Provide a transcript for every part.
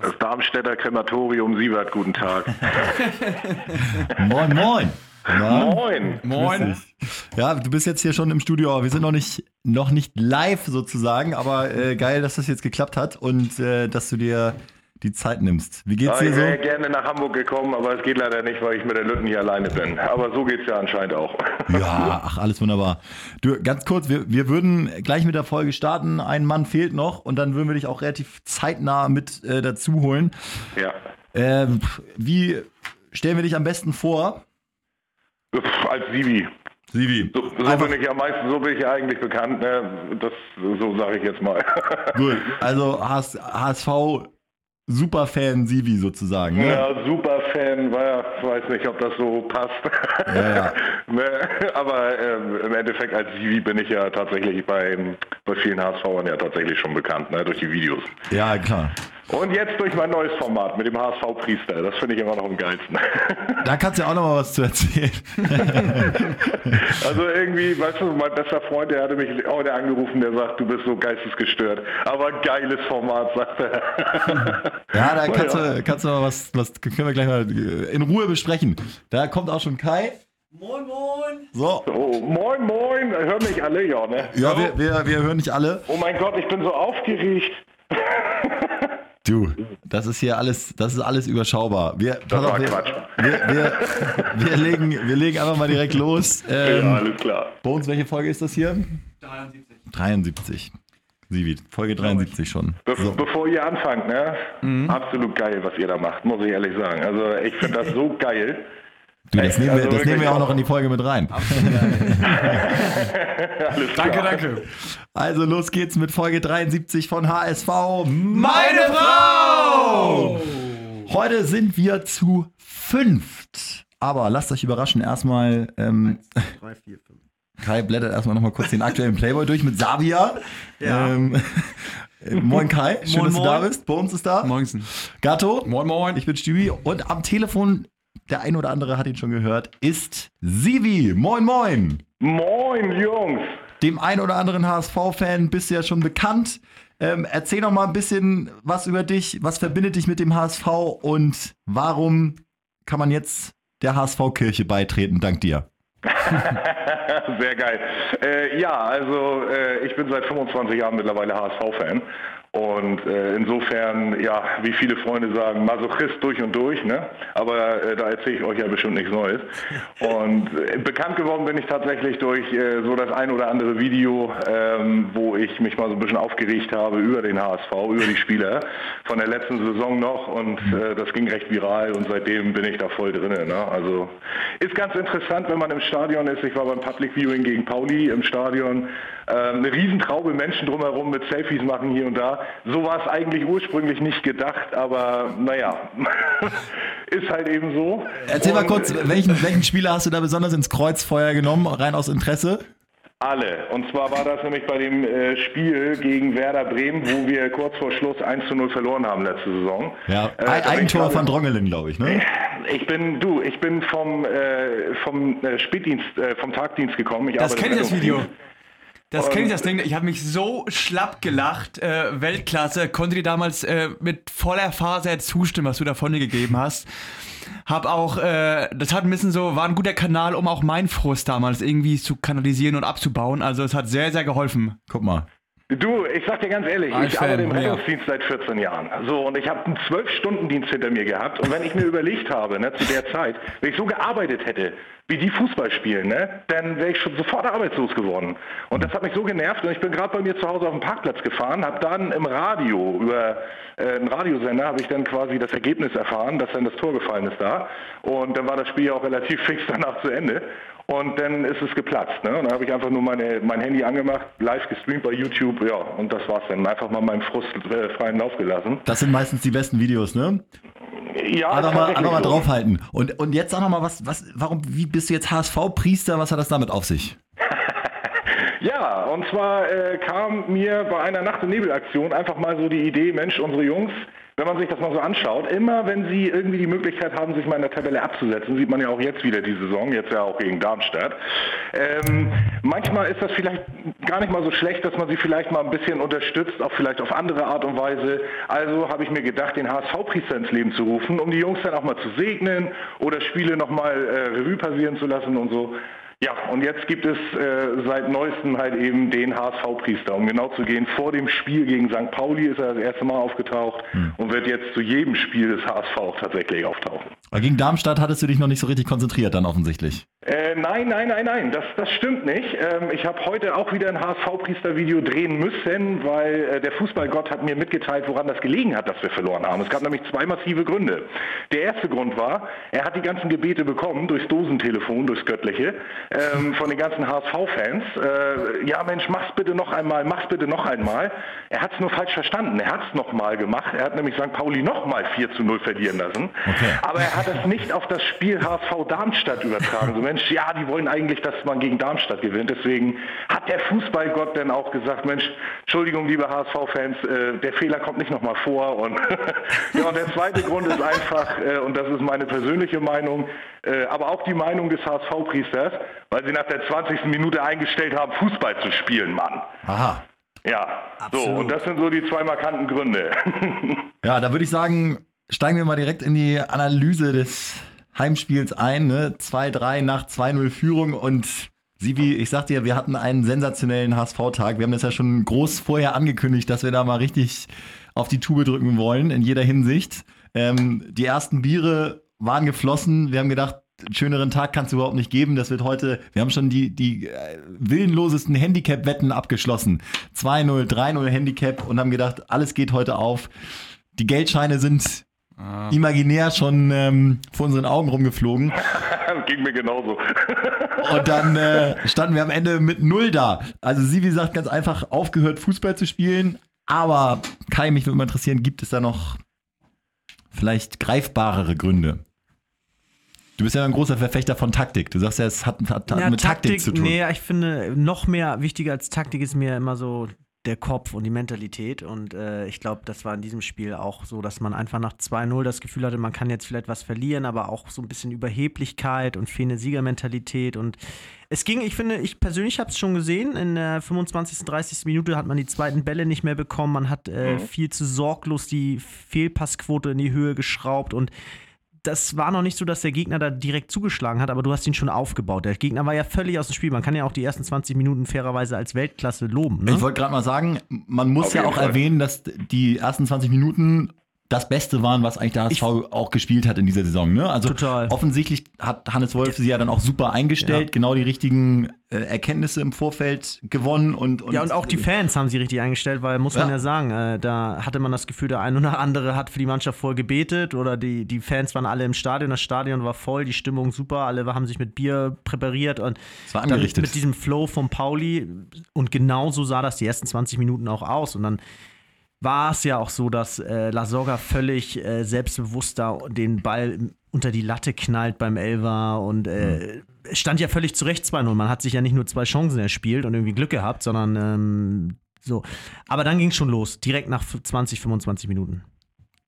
Das Darmstädter Krematorium Sievert, guten Tag. moin, moin. Na? Moin. Moin. Ja, du bist jetzt hier schon im Studio, wir sind noch nicht, noch nicht live sozusagen, aber äh, geil, dass das jetzt geklappt hat und äh, dass du dir die Zeit nimmst. Wie geht's dir so? Ich wäre gerne nach Hamburg gekommen, aber es geht leider nicht, weil ich mit der Lütten hier alleine bin. Aber so geht's ja anscheinend auch. Ja, ach, alles wunderbar. Du, ganz kurz, wir, wir würden gleich mit der Folge starten. Ein Mann fehlt noch und dann würden wir dich auch relativ zeitnah mit äh, dazu holen. Ja. Äh, wie stellen wir dich am besten vor? Als Sibi. Sivi. So, so bin ich ja meistens, so bin ich ja eigentlich bekannt, ne? Das, so sage ich jetzt mal. Gut, also HSV Superfan Sivi sozusagen. Ne? Ja, Superfan, war, weiß nicht, ob das so passt. Ja, ja. ne? Aber ähm, im Endeffekt als Sivi bin ich ja tatsächlich bei, bei vielen HSVern ja tatsächlich schon bekannt, ne? durch die Videos. Ja, klar. Und jetzt durch mein neues Format mit dem HSV-Priester. Das finde ich immer noch am geilsten. Da kannst du ja auch noch mal was zu erzählen. also irgendwie, weißt du, mein bester Freund, der hatte mich heute angerufen, der sagt, du bist so geistesgestört. Aber geiles Format, sagt er. Ja, da kannst, ja. du, kannst du mal was, was können wir gleich mal in Ruhe besprechen. Da kommt auch schon Kai. Moin, moin. So. Oh, moin, moin. Hören mich alle, ja, ne? Ja, wir, wir, wir hören nicht alle. Oh mein Gott, ich bin so aufgeregt. Du, das ist hier alles, das ist alles überschaubar. Wir, das war wir, Quatsch. Wir, wir, wir, legen, wir legen einfach mal direkt los. Ähm, ja, alles klar. Bones, welche Folge ist das hier? 73. 73. Sivi, Folge 73 schon. Be so. Bevor ihr anfangt, ne? Mhm. Absolut geil, was ihr da macht, muss ich ehrlich sagen. Also ich finde das so geil. Du, das, nehmen wir, also das nehmen wir auch noch in die Folge mit rein. danke, danke. Also los geht's mit Folge 73 von HSV. Meine Frau! Heute sind wir zu fünft. Aber lasst euch überraschen, erstmal. Ähm, 3, 4, 5. Kai blättert erstmal nochmal kurz den aktuellen Playboy durch mit Sabia. Ja. Ähm, moin Kai, schön, moin, dass du moin. da bist. Bones ist da. Moinsen. Gatto. Moin, moin. Ich bin Stübi. Und am Telefon, der ein oder andere hat ihn schon gehört, ist Sivi. Moin, moin. Moin, Jungs. Dem ein oder anderen HSV-Fan bist du ja schon bekannt. Ähm, erzähl noch mal ein bisschen was über dich. Was verbindet dich mit dem HSV und warum kann man jetzt der HSV-Kirche beitreten, dank dir? Sehr geil. Äh, ja, also äh, ich bin seit 25 Jahren mittlerweile HSV-Fan. Und äh, insofern, ja, wie viele Freunde sagen, Masochist durch und durch, ne? Aber äh, da erzähle ich euch ja bestimmt nichts Neues. Und äh, bekannt geworden bin ich tatsächlich durch äh, so das ein oder andere Video, ähm, wo ich mich mal so ein bisschen aufgeregt habe über den HSV, über die Spieler von der letzten Saison noch. Und äh, das ging recht viral und seitdem bin ich da voll drin. Ne? Also ist ganz interessant, wenn man im Stadion ist. Ich war beim Public Viewing gegen Pauli im Stadion. Ähm, eine Riesentraube Menschen drumherum mit Selfies machen hier und da. So war es eigentlich ursprünglich nicht gedacht, aber naja, ist halt eben so. Erzähl mal Und, kurz, welchen, welchen Spieler hast du da besonders ins Kreuzfeuer genommen, rein aus Interesse? Alle. Und zwar war das nämlich bei dem äh, Spiel gegen Werder Bremen, wo wir kurz vor Schluss 1 zu 0 verloren haben letzte Saison. Ja, Äh, Eigentor von Drongelen, glaube ich, ne? Ich bin, du, ich bin vom, äh, vom äh, Spätdienst, äh, vom Tagdienst gekommen. Ich Das arbeite kenne ich, das Video. Das kenne ich, das Ding. Ich habe mich so schlapp gelacht. Äh, Weltklasse. Konnte dir damals äh, mit voller Faser zustimmen, was du da von dir gegeben hast. Hab auch, äh, das hat ein bisschen so, war ein guter Kanal, um auch meinen Frust damals irgendwie zu kanalisieren und abzubauen. Also es hat sehr, sehr geholfen. Guck mal. Du, ich sag dir ganz ehrlich, ich Fan, arbeite im ja. Rettungsdienst seit 14 Jahren. So, und ich habe einen 12-Stunden-Dienst hinter mir gehabt. Und wenn ich mir überlegt habe, ne, zu der Zeit, wenn ich so gearbeitet hätte, wie die Fußball spielen, ne, dann wäre ich schon sofort arbeitslos geworden. Und das hat mich so genervt. Und ich bin gerade bei mir zu Hause auf dem Parkplatz gefahren, habe dann im Radio, über äh, einen Radiosender, habe ich dann quasi das Ergebnis erfahren, dass dann das Tor gefallen ist da. Und dann war das Spiel auch relativ fix danach zu Ende. Und dann ist es geplatzt. Ne? Und dann habe ich einfach nur meine, mein Handy angemacht, live gestreamt bei YouTube, ja, und das war's dann. Einfach mal meinem Frust äh, freien Lauf gelassen. Das sind meistens die besten Videos, ne? Ja, Einfach mal, einfach mal so. draufhalten. Und, und jetzt sag noch mal, was, was, warum, wie bist du jetzt HSV-Priester? Was hat das damit auf sich? Ja, und zwar äh, kam mir bei einer Nacht- und Nebelaktion einfach mal so die Idee, Mensch, unsere Jungs, wenn man sich das mal so anschaut, immer wenn sie irgendwie die Möglichkeit haben, sich mal in der Tabelle abzusetzen, sieht man ja auch jetzt wieder die Saison, jetzt ja auch gegen Darmstadt. Ähm, manchmal ist das vielleicht gar nicht mal so schlecht, dass man sie vielleicht mal ein bisschen unterstützt, auch vielleicht auf andere Art und Weise. Also habe ich mir gedacht, den HSV-Priester ins Leben zu rufen, um die Jungs dann auch mal zu segnen oder Spiele nochmal äh, Revue passieren zu lassen und so. Ja, und jetzt gibt es äh, seit neuestem halt eben den HSV-Priester. Um genau zu gehen, vor dem Spiel gegen St. Pauli ist er das erste Mal aufgetaucht hm. und wird jetzt zu jedem Spiel des HSV auch tatsächlich auftauchen. Aber gegen Darmstadt hattest du dich noch nicht so richtig konzentriert dann offensichtlich. Äh, nein, nein, nein, nein, das, das stimmt nicht. Ähm, ich habe heute auch wieder ein HSV-Priester-Video drehen müssen, weil äh, der Fußballgott hat mir mitgeteilt, woran das gelegen hat, dass wir verloren haben. Es gab nämlich zwei massive Gründe. Der erste Grund war, er hat die ganzen Gebete bekommen durchs Dosentelefon, durchs Göttliche, ähm, von den ganzen HSV-Fans. Äh, ja Mensch, mach's bitte noch einmal, mach's bitte noch einmal. Er hat es nur falsch verstanden. Er hat es nochmal gemacht. Er hat nämlich St. Pauli nochmal 4 zu 0 verlieren lassen. Okay. Aber er hat es nicht auf das Spiel HSV Darmstadt übertragen. So, Mensch, ja, die wollen eigentlich, dass man gegen Darmstadt gewinnt. Deswegen hat der Fußballgott dann auch gesagt, Mensch, Entschuldigung, liebe HSV-Fans, äh, der Fehler kommt nicht nochmal vor. Und, ja, und der zweite Grund ist einfach, äh, und das ist meine persönliche Meinung, äh, aber auch die Meinung des HSV-Priesters, weil sie nach der 20. Minute eingestellt haben, Fußball zu spielen, Mann. Aha. Ja, Absolut. so, und das sind so die zwei markanten Gründe. ja, da würde ich sagen, steigen wir mal direkt in die Analyse des Heimspiels ein, ne? 2-3 nach 2-0 Führung und Sivi, ich sag dir, wir hatten einen sensationellen HSV-Tag. Wir haben das ja schon groß vorher angekündigt, dass wir da mal richtig auf die Tube drücken wollen, in jeder Hinsicht. Ähm, die ersten Biere waren geflossen. Wir haben gedacht, einen schöneren Tag kannst du überhaupt nicht geben. Das wird heute, wir haben schon die, die äh, willenlosesten Handicap-Wetten abgeschlossen. 2-0, 3-0 Handicap und haben gedacht, alles geht heute auf. Die Geldscheine sind ah. imaginär schon ähm, vor unseren Augen rumgeflogen. Ging mir genauso. Und dann äh, standen wir am Ende mit null da. Also sie, wie gesagt, ganz einfach aufgehört, Fußball zu spielen. Aber Kai, mich würde mal interessieren, gibt es da noch vielleicht greifbarere Gründe? Du bist ja ein großer Verfechter von Taktik. Du sagst ja, es hat, hat, hat ja, mit Taktik, Taktik, zu tun. Nee, ich finde, noch mehr wichtiger als Taktik ist mir immer so der Kopf und die Mentalität. Und äh, ich glaube, das war in diesem Spiel auch so, dass man einfach nach 2-0 das Gefühl hatte, man kann jetzt vielleicht was verlieren, aber auch so ein bisschen Überheblichkeit und fehlende Siegermentalität. Und es ging, ich finde, ich persönlich habe es schon gesehen, in der 25., 30. Minute hat man die zweiten Bälle nicht mehr bekommen. Man hat äh, mhm. viel zu sorglos die Fehlpassquote in die Höhe geschraubt und das war noch nicht so, dass der Gegner da direkt zugeschlagen hat, aber du hast ihn schon aufgebaut. Der Gegner war ja völlig aus dem Spiel. Man kann ja auch die ersten 20 Minuten fairerweise als Weltklasse loben. Ne? Ich wollte gerade mal sagen, man muss Auf ja auch Fall. erwähnen, dass die ersten 20 Minuten das Beste waren, was eigentlich der HSV ich, auch gespielt hat in dieser Saison. Ne? Also total. offensichtlich hat Hannes Wolf sie ja dann auch super eingestellt, ja. genau die richtigen äh, Erkenntnisse im Vorfeld gewonnen und, und, ja und auch die Fans haben sie richtig eingestellt, weil muss man ja, ja sagen, äh, da hatte man das Gefühl, der ein oder andere hat für die Mannschaft voll gebetet oder die, die Fans waren alle im Stadion, das Stadion war voll, die Stimmung super, alle haben sich mit Bier präpariert und das war angerichtet. mit diesem Flow von Pauli und genau so sah das die ersten 20 Minuten auch aus und dann war es ja auch so, dass äh, Lasogga völlig äh, selbstbewusster den Ball unter die Latte knallt beim Elva und äh, mhm. stand ja völlig zurecht 2-0. Man hat sich ja nicht nur zwei Chancen erspielt und irgendwie Glück gehabt, sondern ähm, so. Aber dann ging es schon los, direkt nach 20, 25 Minuten.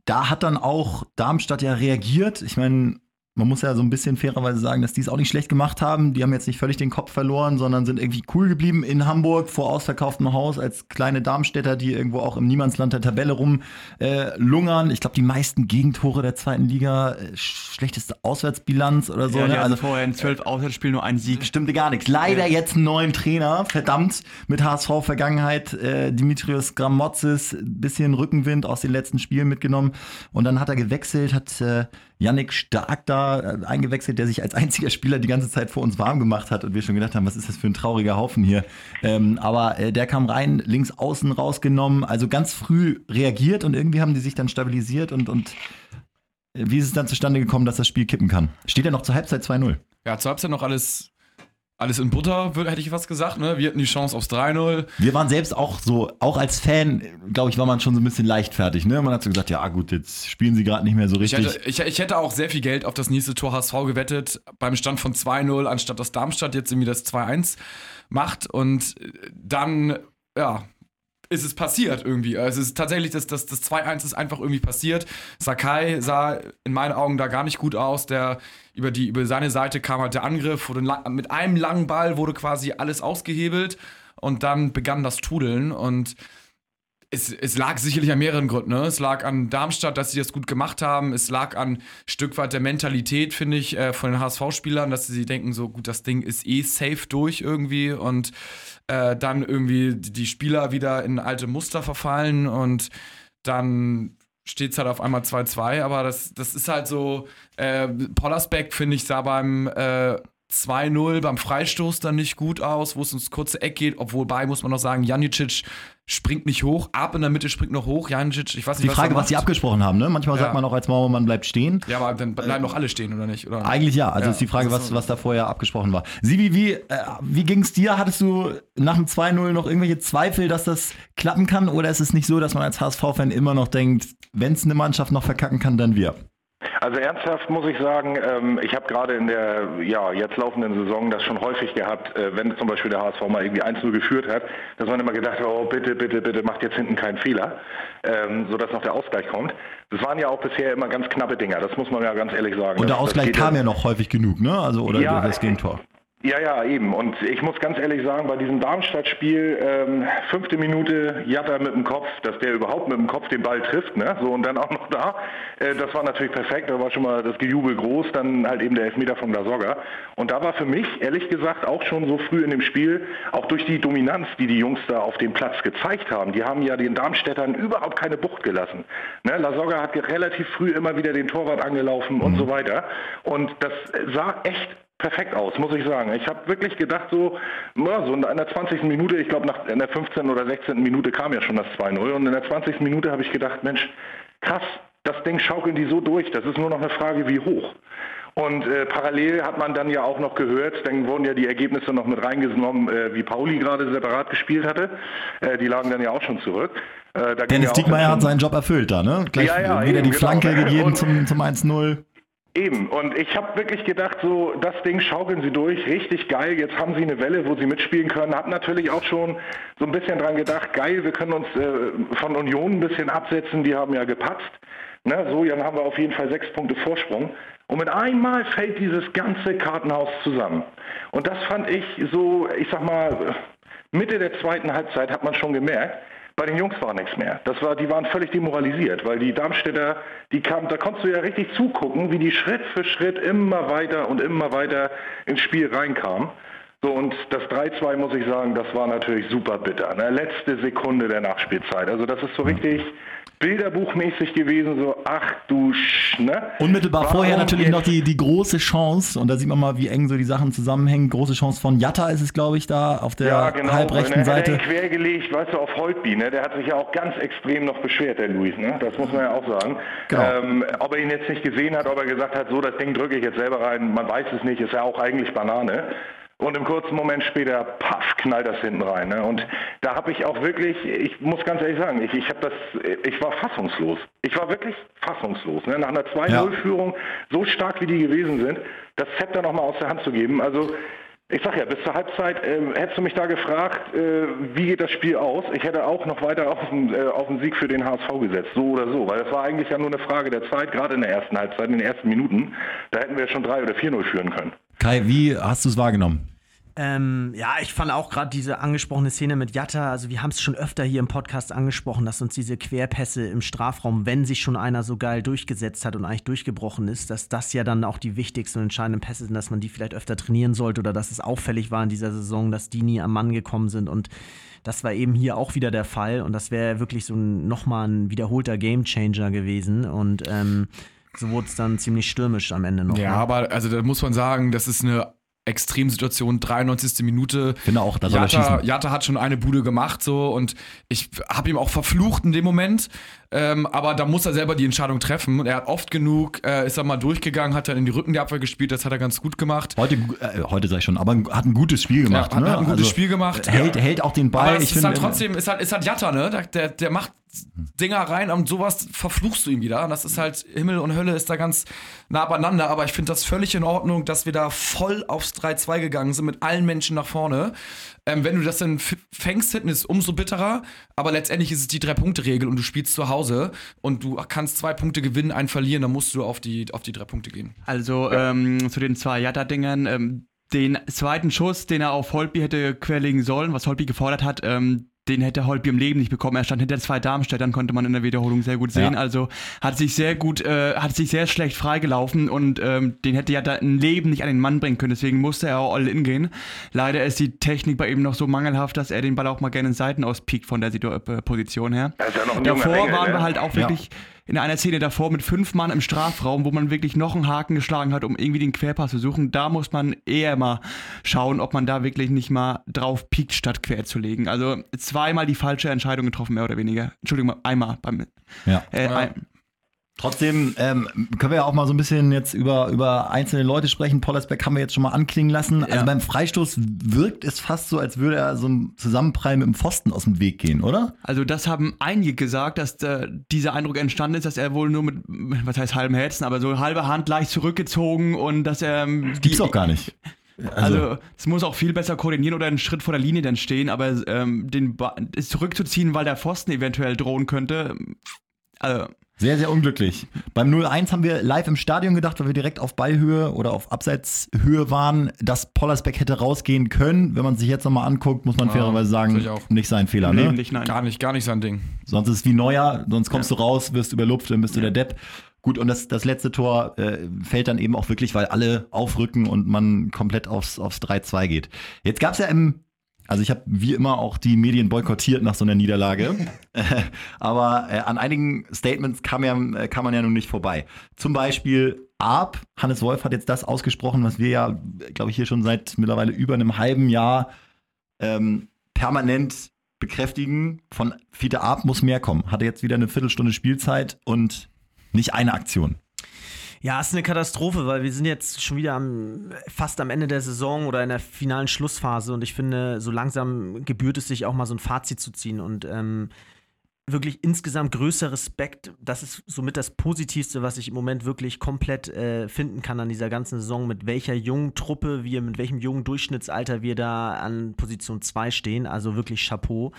Da hat dann auch Darmstadt ja reagiert. Ich meine, man muss ja so ein bisschen fairerweise sagen, dass die es auch nicht schlecht gemacht haben. Die haben jetzt nicht völlig den Kopf verloren, sondern sind irgendwie cool geblieben in Hamburg vor ausverkauftem Haus als kleine Darmstädter, die irgendwo auch im Niemandsland der Tabelle rumlungern. Äh, ich glaube, die meisten Gegentore der zweiten Liga, äh, schlechteste Auswärtsbilanz oder so. Ja, ne? Also vorher in zwölf Auswärtsspielen nur ein Sieg. Stimmte gar nichts. Leider ja. jetzt einen neuen Trainer, verdammt, mit HSV-Vergangenheit. Äh, Dimitrios Gramotzis, bisschen Rückenwind aus den letzten Spielen mitgenommen. Und dann hat er gewechselt, hat äh, Yannick Stark da äh, eingewechselt, der sich als einziger Spieler die ganze Zeit vor uns warm gemacht hat und wir schon gedacht haben, was ist das für ein trauriger Haufen hier. Ähm, aber äh, der kam rein, links außen rausgenommen, also ganz früh reagiert und irgendwie haben die sich dann stabilisiert und, und äh, wie ist es dann zustande gekommen, dass das Spiel kippen kann? Steht ja noch zur Halbzeit 2-0. Ja, zur Halbzeit noch alles alles in Butter, hätte ich was gesagt. Ne? Wir hatten die Chance aufs 3-0. Wir waren selbst auch so, auch als Fan, glaube ich, war man schon so ein bisschen leichtfertig. Ne? Man hat so gesagt, ja gut, jetzt spielen sie gerade nicht mehr so richtig. Ich hätte, ich, ich hätte, auch sehr viel Geld auf das nächste Tor HSV gewettet, beim Stand von 2-0, anstatt dass Darmstadt jetzt irgendwie das 2-1 macht. Und dann, ja, ist es passiert irgendwie. Also es ist tatsächlich, das, das, das 2-1 ist einfach irgendwie passiert. Sakai sah in meinen Augen da gar nicht gut aus. Der über, die, über seine Seite kam halt der Angriff. Mit einem langen Ball wurde quasi alles ausgehebelt und dann begann das Trudeln und es, es, lag sicherlich an mehreren Gründen. Ne? Es lag an Darmstadt, dass sie das gut gemacht haben. Es lag an ein Stück weit der Mentalität, finde ich, äh, von den HSV-Spielern, dass sie denken, so gut, das Ding ist eh safe durch irgendwie und äh, dann irgendwie die Spieler wieder in alte Muster verfallen und dann steht es halt auf einmal 2-2, aber das, das ist halt so, äh, Pollersbeck, finde ich, sah beim äh, 2-0 beim Freistoß dann nicht gut aus, wo es ins kurze Eck geht, obwohl bei, muss man noch sagen, Janicic springt nicht hoch, ab in der Mitte springt noch hoch, Janicic, ich weiß nicht, Die Frage, was, sie abgesprochen haben, ne? Manchmal ja. sagt man auch als Mauer, man bleibt stehen. Ja, aber dann bleiben doch alle stehen, oder nicht? Oder? Eigentlich ja, also ja, ist die Frage, was, was da vorher abgesprochen war. Sibi, wie, äh, wie ging es dir? Hattest du nach dem 2-0 noch irgendwelche Zweifel, dass das klappen kann? Oder ist es nicht so, dass man als HSV-Fan immer noch denkt, wenn es eine Mannschaft noch verkacken kann, dann wir? Also ernsthaft muss ich sagen, ähm, ich habe gerade in der ja, jetzt laufenden Saison das schon häufig gehabt, äh, wenn zum Beispiel der HSV mal irgendwie 1-0 geführt hat, dass man immer gedacht hat, oh bitte, bitte, bitte, macht jetzt hinten keinen Fehler, ähm, sodass noch der Ausgleich kommt. Das waren ja auch bisher immer ganz knappe Dinger, das muss man ja ganz ehrlich sagen. Und der das, Ausgleich das kam ja noch häufig genug, ne? Also oder ja, das Gegentor. Ja, ja, eben. Und ich muss ganz ehrlich sagen, bei diesem Darmstadt-Spiel, ähm, fünfte Minute, Jatta mit dem Kopf, dass der überhaupt mit dem Kopf den Ball trifft, ne? So und dann auch noch da. Äh, das war natürlich perfekt, da war schon mal das Gejubel groß, dann halt eben der Elfmeter von Lasogga. Und da war für mich, ehrlich gesagt, auch schon so früh in dem Spiel, auch durch die Dominanz, die die Jungs da auf dem Platz gezeigt haben, die haben ja den Darmstädtern überhaupt keine Bucht gelassen. Ne? Lasogga hat relativ früh immer wieder den Torwart angelaufen und mhm. so weiter. Und das sah echt perfekt aus, muss ich sagen. Ich habe wirklich gedacht, so, na, so in der 20. Minute, ich glaube, in der 15. oder 16. Minute kam ja schon das 2-0 und in der 20. Minute habe ich gedacht, Mensch, krass, das Ding schaukeln die so durch, das ist nur noch eine Frage, wie hoch. Und äh, parallel hat man dann ja auch noch gehört, dann wurden ja die Ergebnisse noch mit reingenommen, äh, wie Pauli gerade separat gespielt hatte. Äh, die lagen dann ja auch schon zurück. Äh, Dennis ja Diekmeyer hat seinen Job erfüllt da, ne? Gleich ja, ja, wieder eben, die genau. Flanke genau. gegeben und zum, zum 1-0. Eben, und ich habe wirklich gedacht, so das Ding schaukeln sie durch, richtig geil, jetzt haben sie eine Welle, wo sie mitspielen können. Hab natürlich auch schon so ein bisschen dran gedacht, geil, wir können uns äh, von Union ein bisschen absetzen, die haben ja gepatzt. Ne, so, dann haben wir auf jeden Fall sechs Punkte Vorsprung. Und mit einmal fällt dieses ganze Kartenhaus zusammen. Und das fand ich so, ich sag mal, Mitte der zweiten Halbzeit hat man schon gemerkt, bei den Jungs war nichts mehr. Das war, die waren völlig demoralisiert, weil die Darmstädter, die kamen, da konntest du ja richtig zugucken, wie die Schritt für Schritt immer weiter und immer weiter ins Spiel reinkamen. So, und das 3-2, muss ich sagen, das war natürlich super bitter. Ne? Letzte Sekunde der Nachspielzeit. Also das ist so richtig, bilderbuchmäßig gewesen, so ach du Sch, ne? Unmittelbar Warum vorher natürlich noch die, die große Chance, und da sieht man mal, wie eng so die Sachen zusammenhängen. Große Chance von Jatta ist es, glaube ich, da auf der ja, genau. halbrechten ne, Seite. quergelegt, weißt du, auf Holtby, ne? Der hat sich ja auch ganz extrem noch beschwert, der Luis, ne? Das muss man ja auch sagen. Genau. Ähm, ob er ihn jetzt nicht gesehen hat, ob er gesagt hat, so, das Ding drücke ich jetzt selber rein, man weiß es nicht, ist ja auch eigentlich Banane. Und im kurzen Moment später, paff, knallt das hinten rein. Ne? Und da habe ich auch wirklich, ich muss ganz ehrlich sagen, ich, ich habe das, ich war fassungslos. Ich war wirklich fassungslos. Ne? Nach einer 2-0-Führung, ja. so stark wie die gewesen sind, das Zepter nochmal aus der Hand zu geben. Also ich sag ja, bis zur Halbzeit äh, hättest du mich da gefragt, äh, wie geht das Spiel aus? Ich hätte auch noch weiter auf den, äh, auf den Sieg für den HSV gesetzt, so oder so, weil das war eigentlich ja nur eine Frage der Zeit, gerade in der ersten Halbzeit, in den ersten Minuten. Da hätten wir schon 3 oder 4-0 führen können. Kai, wie hast du es wahrgenommen? Ähm, ja, ich fand auch gerade diese angesprochene Szene mit Jatta, also wir haben es schon öfter hier im Podcast angesprochen, dass uns diese Querpässe im Strafraum, wenn sich schon einer so geil durchgesetzt hat und eigentlich durchgebrochen ist, dass das ja dann auch die wichtigsten und entscheidenden Pässe sind, dass man die vielleicht öfter trainieren sollte oder dass es auffällig war in dieser Saison, dass die nie am Mann gekommen sind und das war eben hier auch wieder der Fall und das wäre wirklich so nochmal ein wiederholter Gamechanger gewesen und ähm, so wurde es dann ziemlich stürmisch am Ende noch. Ja, ne? aber also da muss man sagen, das ist eine Extremsituation, 93. Minute. Finde auch, da soll Jatta, er schießen. Jatta hat schon eine Bude gemacht so und ich habe ihm auch verflucht in dem Moment, Ähm, aber da muss er selber die Entscheidung treffen. Und er hat oft genug, äh, ist er mal durchgegangen, hat dann in die Rücken der Abwehr gespielt, das hat er ganz gut gemacht. Heute, äh, heute sag ich schon, aber hat ein gutes Spiel gemacht. Ja, hat, ne? hat ein gutes Also, Spiel gemacht. Hält, hält auch den Ball. Aber es ich ist finde, halt trotzdem, ist halt, ist halt Jatta, ne? Der, der macht Dinger rein und sowas verfluchst du ihm wieder. Und das ist halt, Himmel und Hölle ist da ganz nah beieinander. Aber ich finde das völlig in Ordnung, dass wir da voll aufs 3-2 gegangen sind mit allen Menschen nach vorne. Ähm, wenn du das dann fängst hinten, ist es umso bitterer. Aber letztendlich ist es die Drei-Punkte-Regel und du spielst zu Hause und du kannst zwei Punkte gewinnen, einen verlieren, dann musst du auf die, auf die drei Punkte gehen. Also ähm, zu den zwei Jatta-Dingern. Ähm, den zweiten Schuss, den er auf Holtby hätte querlegen sollen, was Holtby gefordert hat, ähm, den hätte Holtby im Leben nicht bekommen. Er stand hinter zwei Darmstädtern, konnte man in der Wiederholung sehr gut sehen. Ja. Also hat sich sehr gut, äh, hat sich sehr schlecht freigelaufen und ähm, den hätte Jatta im Leben nicht an den Mann bringen können. Deswegen musste er auch all in gehen. Leider ist die Technik bei ihm noch so mangelhaft, dass er den Ball auch mal gerne in Seiten auspiekt von der Situ äh, Position her. Er ist ja noch ein junger Davor Engel, waren ne? wir halt auch wirklich in einer Szene davor mit fünf Mann im Strafraum, wo man wirklich noch einen Haken geschlagen hat, um irgendwie den Querpass zu suchen. Da muss man eher mal schauen, ob man da wirklich nicht mal drauf piekt, statt quer zu legen. Also zweimal die falsche Entscheidung getroffen, mehr oder weniger. Entschuldigung, einmal beim. Ja. Äh, Ja. ein, Trotzdem ähm, können wir ja auch mal so ein bisschen jetzt über, über einzelne Leute sprechen. Pollersbeck haben wir jetzt schon mal anklingen lassen. Also Ja. beim Freistoß wirkt es fast so, als würde er so ein Zusammenprall mit dem Pfosten aus dem Weg gehen, oder? Also das haben einige gesagt, dass äh, dieser Eindruck entstanden ist, dass er wohl nur mit, was heißt halbem Herzen, aber so halbe Hand leicht zurückgezogen und dass er ähm, die, Gibt's doch gar nicht. Also, es muss auch viel besser koordinieren oder einen Schritt vor der Linie dann stehen, aber ähm, den ba es zurückzuziehen, weil der Pfosten eventuell drohen könnte. Also, Sehr, sehr unglücklich. Beim 0-1 haben wir live im Stadion gedacht, weil wir direkt auf Ballhöhe oder auf Abseitshöhe waren, dass Pollersbeck hätte rausgehen können. Wenn man sich jetzt nochmal anguckt, muss man Ja, fairerweise sagen, nicht sein Fehler. nee, Ne? nicht, nein. Gar nicht, gar nicht sein Ding. Sonst ist es wie Neuer, sonst kommst du raus, wirst überlupft, dann bist du der Depp. Gut, und das, das letzte Tor äh, fällt dann eben auch wirklich, weil alle aufrücken und man komplett aufs, aufs 3-2 geht. Jetzt gab es ja im, also ich habe wie immer auch die Medien boykottiert nach so einer Niederlage, Äh, aber äh, an einigen Statements kam, ja, äh, kam man ja nun nicht vorbei. Zum Beispiel Arp, Hannes Wolf hat jetzt das ausgesprochen, was wir ja, glaube ich, hier schon seit mittlerweile über einem halben Jahr ähm, permanent bekräftigen, von Fiete Arp muss mehr kommen. Hatte jetzt wieder eine Viertelstunde Spielzeit und nicht eine Aktion. Ja, ist eine Katastrophe, weil wir sind jetzt schon wieder am, fast am Ende der Saison oder in der finalen Schlussphase und ich finde, so langsam gebührt es sich auch mal so ein Fazit zu ziehen und ähm, wirklich insgesamt größer Respekt. Das ist somit das Positivste, was ich im Moment wirklich komplett äh, finden kann an dieser ganzen Saison, mit welcher jungen Truppe wir, mit welchem jungen Durchschnittsalter wir da an Position 2 stehen. Also wirklich Chapeau.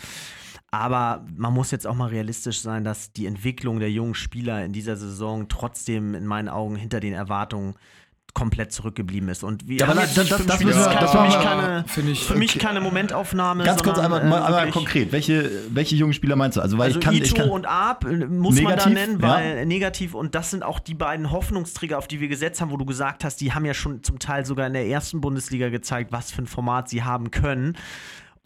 Aber man muss jetzt auch mal realistisch sein, dass die Entwicklung der jungen Spieler in dieser Saison trotzdem in meinen Augen hinter den Erwartungen komplett zurückgeblieben ist. Und wir Ja, aber haben das- das- das Spiele. müssen wir- Das ist das für mich keine, ich- für mich keine Momentaufnahme. Ganz kurz einmal, mal, äh, einmal konkret. Welche, welche jungen Spieler meinst du? Also, weil Also ich kann, Ito ich kann, und Arp äh, muss man da Negativ, nennen, ja. weil negativ und das sind auch die beiden Hoffnungsträger, auf die wir gesetzt haben, wo du gesagt hast, die haben ja schon zum Teil sogar in der ersten Bundesliga gezeigt, was für ein Format sie haben können.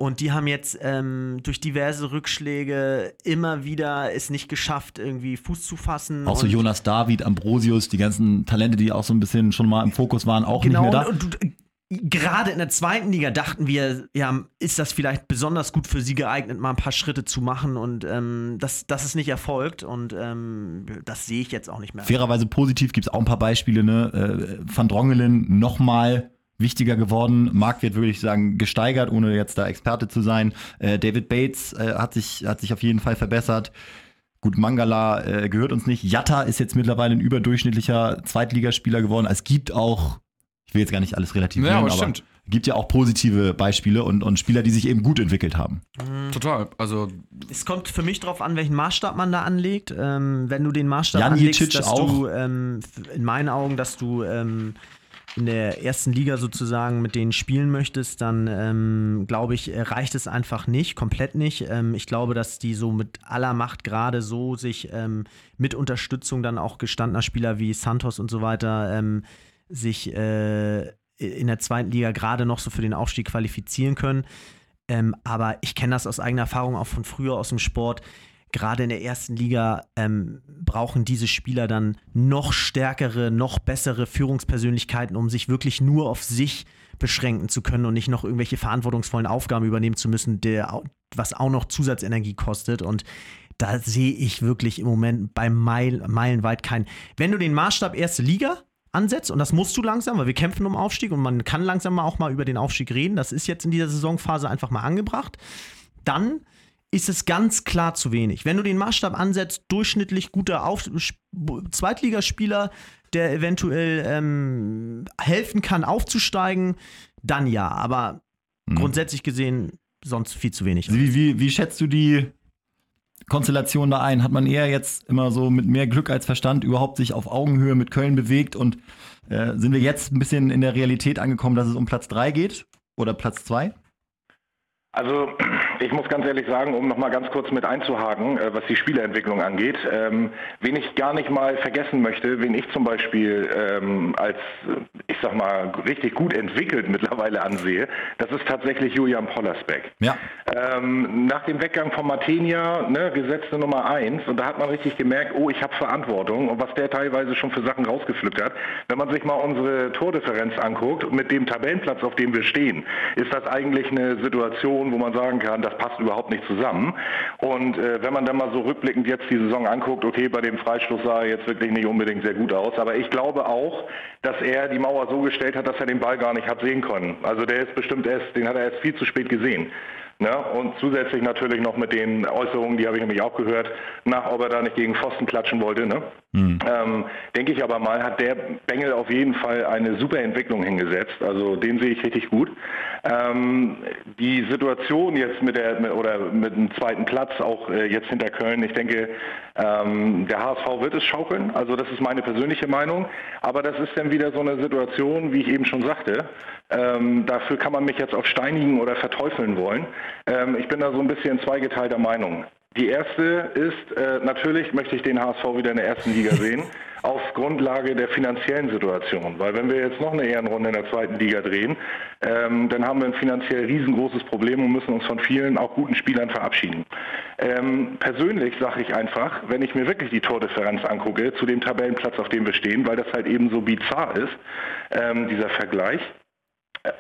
Und die haben jetzt ähm, durch diverse Rückschläge immer wieder es nicht geschafft, irgendwie Fuß zu fassen. auch so Jonas David, Ambrosius, die ganzen Talente, die auch so ein bisschen schon mal im Fokus waren, auch Genau, nicht mehr da. und, und du, gerade in der zweiten Liga dachten wir, ja, ist das vielleicht besonders gut für sie geeignet, mal ein paar Schritte zu machen und ähm, das, das ist nicht erfolgt und ähm, das sehe ich jetzt auch nicht mehr. Fairerweise positiv gibt es auch ein paar Beispiele. Ne? Äh, Van Drongelen nochmal wichtiger geworden. Marktwert würde ich sagen gesteigert, ohne jetzt da Experte zu sein. Äh, David Bates äh, hat, sich, hat sich auf jeden Fall verbessert. Gut, Mangala äh, gehört uns nicht. Jatta ist jetzt mittlerweile ein überdurchschnittlicher Zweitligaspieler geworden. Es gibt auch, ich will jetzt gar nicht alles relativieren, Ja, aber aber gibt ja auch positive Beispiele und, und Spieler, die sich eben gut entwickelt haben. Total. Also, Es kommt für mich darauf an, welchen Maßstab man da anlegt. Ähm, wenn du den Maßstab Jan anlegst, Jicic dass auch. du ähm, in meinen Augen, dass du ähm, in der ersten Liga sozusagen mit denen spielen möchtest, dann ähm, glaube ich, reicht es einfach nicht, komplett nicht. Ähm, ich glaube, dass die so mit aller Macht gerade so sich ähm, mit Unterstützung dann auch gestandener Spieler wie Santos und so weiter ähm, sich äh, in der zweiten Liga gerade noch so für den Aufstieg qualifizieren können. Ähm, aber ich kenne das aus eigener Erfahrung auch von früher aus dem Sport. Gerade in der ersten Liga ähm, brauchen diese Spieler dann noch stärkere, noch bessere Führungspersönlichkeiten, um sich wirklich nur auf sich beschränken zu können und nicht noch irgendwelche verantwortungsvollen Aufgaben übernehmen zu müssen, der, was auch noch Zusatzenergie kostet. Und da sehe ich wirklich im Moment bei Meil, meilenweit keinen. Wenn du den Maßstab erste Liga ansetzt, und das musst du langsam, weil wir kämpfen um Aufstieg und man kann langsam auch mal über den Aufstieg reden, das ist jetzt in dieser Saisonphase einfach mal angebracht, dann ist es ganz klar zu wenig. Wenn du den Maßstab ansetzt, durchschnittlich guter Auf Zweitligaspieler, der eventuell ähm, helfen kann, aufzusteigen, dann ja. Aber mhm. grundsätzlich gesehen sonst viel zu wenig. Wie, wie, wie schätzt du die Konstellation da ein? Hat man eher jetzt immer so mit mehr Glück als Verstand überhaupt sich auf Augenhöhe mit Köln bewegt und äh, sind wir jetzt ein bisschen in der Realität angekommen, dass es um Platz 3 geht oder Platz 2? Also ich muss ganz ehrlich sagen, um nochmal ganz kurz mit einzuhaken, äh, was die Spielerentwicklung angeht, ähm, wen ich gar nicht mal vergessen möchte, wen ich zum Beispiel ähm, als, ich sag mal, richtig gut entwickelt mittlerweile ansehe, das ist tatsächlich Julian Pollersbeck. Ja. Ähm, nach dem Weggang von Martenia, ne, gesetzte Nummer 1, und da hat man richtig gemerkt, oh, ich habe Verantwortung und was der teilweise schon für Sachen rausgepflückt hat. Wenn man sich mal unsere Tordifferenz anguckt, mit dem Tabellenplatz, auf dem wir stehen, ist das eigentlich eine Situation, wo man sagen kann, das passt überhaupt nicht zusammen. Und äh, wenn man dann mal so rückblickend jetzt die Saison anguckt, okay, bei dem Freistoß sah er jetzt wirklich nicht unbedingt sehr gut aus, aber ich glaube auch, dass er die Mauer so gestellt hat, dass er den Ball gar nicht hat sehen können. Also der ist bestimmt erst, den hat er erst viel zu spät gesehen. Ne? Und zusätzlich natürlich noch mit den Äußerungen, die habe ich nämlich auch gehört, nach, ob er da nicht gegen Pfosten klatschen wollte. Ne? Mhm. Ähm, denke ich aber mal, hat der Bengel auf jeden Fall eine super Entwicklung hingesetzt. Also den sehe ich richtig gut. Ähm, die Situation jetzt mit der mit, oder mit dem zweiten Platz auch äh, jetzt hinter Köln, ich denke, ähm, der HSV wird es schaukeln. Also das ist meine persönliche Meinung. Aber das ist dann wieder so eine Situation, wie ich eben schon sagte. Ähm, dafür kann man mich jetzt auf steinigen oder verteufeln wollen. Ähm, ich bin da so ein bisschen zweigeteilter Meinung. Die erste ist, äh, natürlich möchte ich den HSV wieder in der ersten Liga sehen, auf Grundlage der finanziellen Situation. Weil wenn wir jetzt noch eine Ehrenrunde in der zweiten Liga drehen, ähm, dann haben wir ein finanziell riesengroßes Problem und müssen uns von vielen auch guten Spielern verabschieden. Ähm, persönlich sage ich einfach, wenn ich mir wirklich die Tordifferenz angucke zu dem Tabellenplatz, auf dem wir stehen, weil das halt eben so bizarr ist, ähm, dieser Vergleich, äh,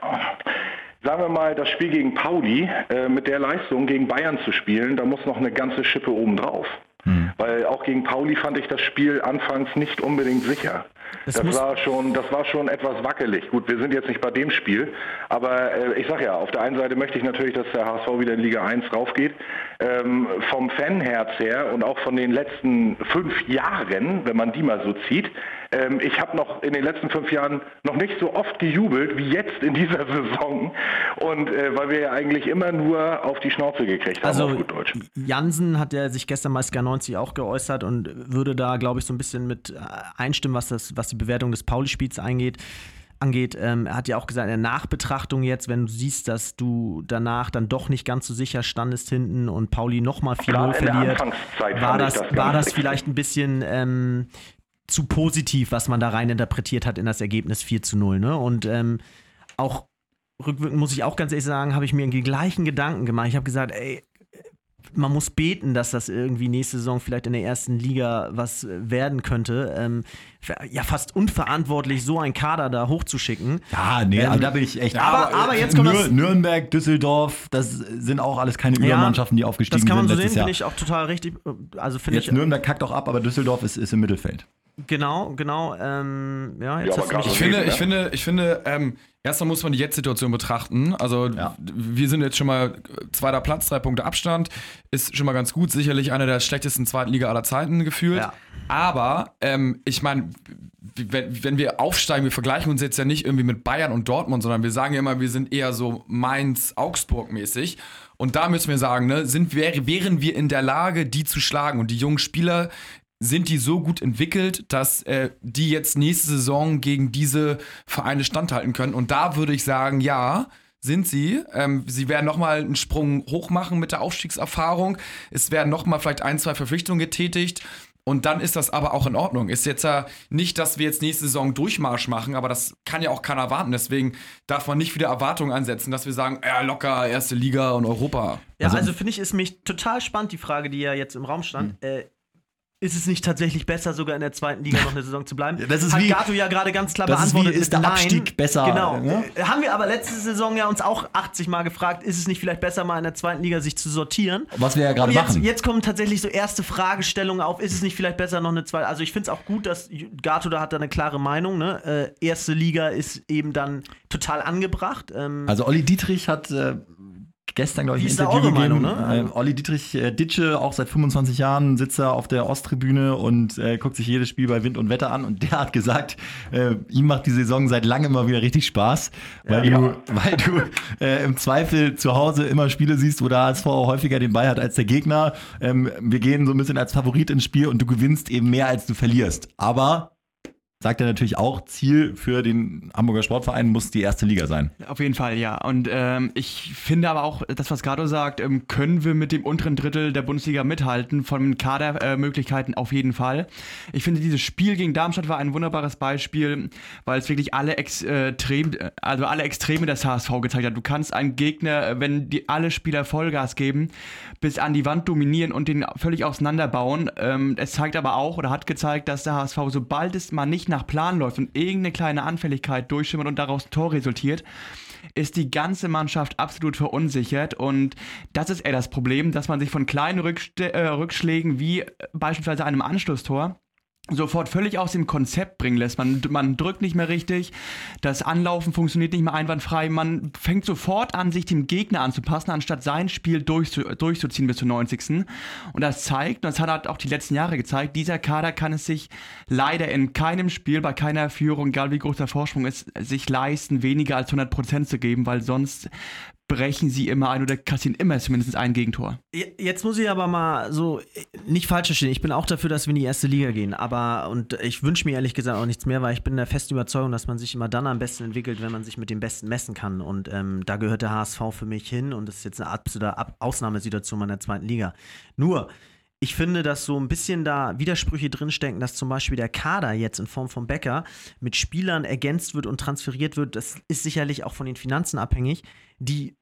sagen wir mal, das Spiel gegen Pauli äh, mit der Leistung gegen Bayern zu spielen, da muss noch eine ganze Schippe oben drauf. Hm. Weil auch gegen Pauli fand ich das Spiel anfangs nicht unbedingt sicher. Das, das war schon, das war schon etwas wackelig. Gut, wir sind jetzt nicht bei dem Spiel, aber äh, ich sage ja, auf der einen Seite möchte ich natürlich, dass der HSV wieder in Liga 1 raufgeht. Ähm, vom Fanherz her und auch von den letzten fünf Jahren, wenn man die mal so zieht, ähm, ich habe noch in den letzten fünf Jahren noch nicht so oft gejubelt wie jetzt in dieser Saison. Und äh, weil wir ja eigentlich immer nur auf die Schnauze gekriegt haben, also, auf gut Deutsch. Jansen hat ja sich gestern bei Sky 90 auch geäußert und würde da, glaube ich, so ein bisschen mit äh, einstimmen, was, das, was die Bewertung des Pauli-Spiels eingeht angeht. Ähm, er hat ja auch gesagt, in der Nachbetrachtung jetzt, wenn du siehst, dass du danach dann doch nicht ganz so sicher standest hinten und Pauli nochmal 4-0 verliert, war das, das war das vielleicht ein bisschen ähm, zu positiv, was man da rein interpretiert hat in das Ergebnis 4 zu 0. Ne? Und ähm, auch rückwirkend muss ich auch ganz ehrlich sagen, habe ich mir die gleichen Gedanken gemacht. Ich habe gesagt, ey, man muss beten, dass das irgendwie nächste Saison vielleicht in der ersten Liga was werden könnte. Ähm, ja, fast unverantwortlich, so einen Kader da hochzuschicken. Ja, nee, ähm, da bin ich echt. Aber, aber, jetzt kommt Nür Nürnberg, Düsseldorf, das sind auch alles keine Übermannschaften, die aufgestiegen sind. Das kann man so sehen, finde ich auch total richtig. Also finde ich. Nürnberg kackt auch ab, aber Düsseldorf ist, ist im Mittelfeld. Genau, genau. Ähm, ja, jetzt ja, hast du mich ich, finde, ich finde, ich finde, ähm, erstmal muss man die Jetzt-Situation betrachten. Also ja. wir sind jetzt schon mal zweiter Platz, drei Punkte Abstand, ist schon mal ganz gut. Sicherlich einer der schlechtesten zweiten Liga aller Zeiten gefühlt. Ja. Aber ähm, ich meine, wenn, wenn, wir aufsteigen, wir vergleichen uns jetzt ja nicht irgendwie mit Bayern und Dortmund, sondern wir sagen ja immer, wir sind eher so Mainz-Augsburg-mäßig. Und da müssen wir sagen, ne, sind, wären wir in der Lage, die zu schlagen. Und die jungen Spieler, sind die so gut entwickelt, dass äh, die jetzt nächste Saison gegen diese Vereine standhalten können. Und da würde ich sagen, ja, sind sie. Ähm, sie werden nochmal einen Sprung hoch machen mit der Aufstiegserfahrung. Es werden nochmal vielleicht ein, zwei Verpflichtungen getätigt. Und dann ist das aber auch in Ordnung. Ist jetzt ja nicht, dass wir jetzt nächste Saison Durchmarsch machen, aber das kann ja auch keiner erwarten. Deswegen darf man nicht wieder Erwartungen ansetzen, dass wir sagen, ja, locker, erste Liga und Europa. Ja, also, also finde ich, ist mich total spannend, die Frage, die ja jetzt im Raum stand. Hm. Äh, ist es nicht tatsächlich besser, sogar in der zweiten Liga noch eine Saison zu bleiben? Das ist Hat wie- Gato ja gerade ganz klar das ist wie, beantwortet. ist der Nein. Abstieg besser, Genau. ne? Haben wir aber letzte Saison ja uns auch 80 Mal gefragt, ist es nicht vielleicht besser, mal in der zweiten Liga sich zu sortieren? Was wir ja gerade machen. jetzt kommen tatsächlich so erste Fragestellungen auf. Ist es nicht vielleicht besser noch eine zweite? Also ich finde es auch gut, dass Gato da hat da eine klare Meinung. Ne? Äh, erste Liga ist eben dann total angebracht. Ähm, Also Olli Dietrich hat äh, gestern, glaube ich, ein Interview gegeben. Meinung, ne? äh, Olli Dietrich äh, Ditsche, auch seit 25 Jahren sitzt er auf der Osttribüne und äh, guckt sich jedes Spiel bei Wind und Wetter an und der hat gesagt, äh, ihm macht die Saison seit langem mal wieder richtig Spaß, weil Ja. du, weil du äh, im Zweifel zu Hause immer Spiele siehst, wo der HSV häufiger den Ball hat als der Gegner. Ähm, wir gehen so ein bisschen als Favorit ins Spiel und du gewinnst eben mehr, als du verlierst. Aber sagt er natürlich auch, Ziel für den Hamburger Sportverein muss die erste Liga sein. Auf jeden Fall, ja. Und ähm, ich finde aber auch, das, was Gato sagt, ähm, können wir mit dem unteren Drittel der Bundesliga mithalten, von Kadermöglichkeiten äh, auf jeden Fall. Ich finde, dieses Spiel gegen Darmstadt war ein wunderbares Beispiel, weil es wirklich alle Extrem, also alle Extreme des HSV gezeigt hat. Du kannst einen Gegner, äh, wenn die alle Spieler Vollgas geben, bis an die Wand dominieren und den völlig auseinanderbauen. Ähm, es zeigt aber auch oder hat gezeigt, dass der HSV, sobald es mal nicht nach Plan läuft und irgendeine kleine Anfälligkeit durchschimmert und daraus ein Tor resultiert, ist die ganze Mannschaft absolut verunsichert. Und das ist eher das Problem, dass man sich von kleinen äh, Rückschlägen wie äh, beispielsweise einem Anschlusstor sofort völlig aus dem Konzept bringen lässt. Man, man drückt nicht mehr richtig, das Anlaufen funktioniert nicht mehr einwandfrei, man fängt sofort an, sich dem Gegner anzupassen, anstatt sein Spiel durchzu, durchzuziehen bis zum 90. Und das zeigt, und das hat halt auch die letzten Jahre gezeigt, dieser Kader kann es sich leider in keinem Spiel, bei keiner Führung, egal wie groß der Vorsprung ist, sich leisten, weniger als 100% zu geben, weil sonst brechen sie immer ein oder kassieren immer zumindest ein Gegentor. Je- Jetzt muss ich aber mal so nicht falsch verstehen. Ich bin auch dafür, dass wir in die erste Liga gehen. Aber und ich wünsche mir ehrlich gesagt auch nichts mehr, weil ich bin der festen Überzeugung, dass man sich immer dann am besten entwickelt, wenn man sich mit dem Besten messen kann. Und ähm, da gehört der HSV für mich hin. Und das ist jetzt eine absolute Ab Ausnahmesituation in der zweiten Liga. Nur ich finde, dass so ein bisschen da Widersprüche drinstecken, dass zum Beispiel der Kader jetzt in Form von Becker mit Spielern ergänzt wird und transferiert wird. Das ist sicherlich auch von den Finanzen abhängig, die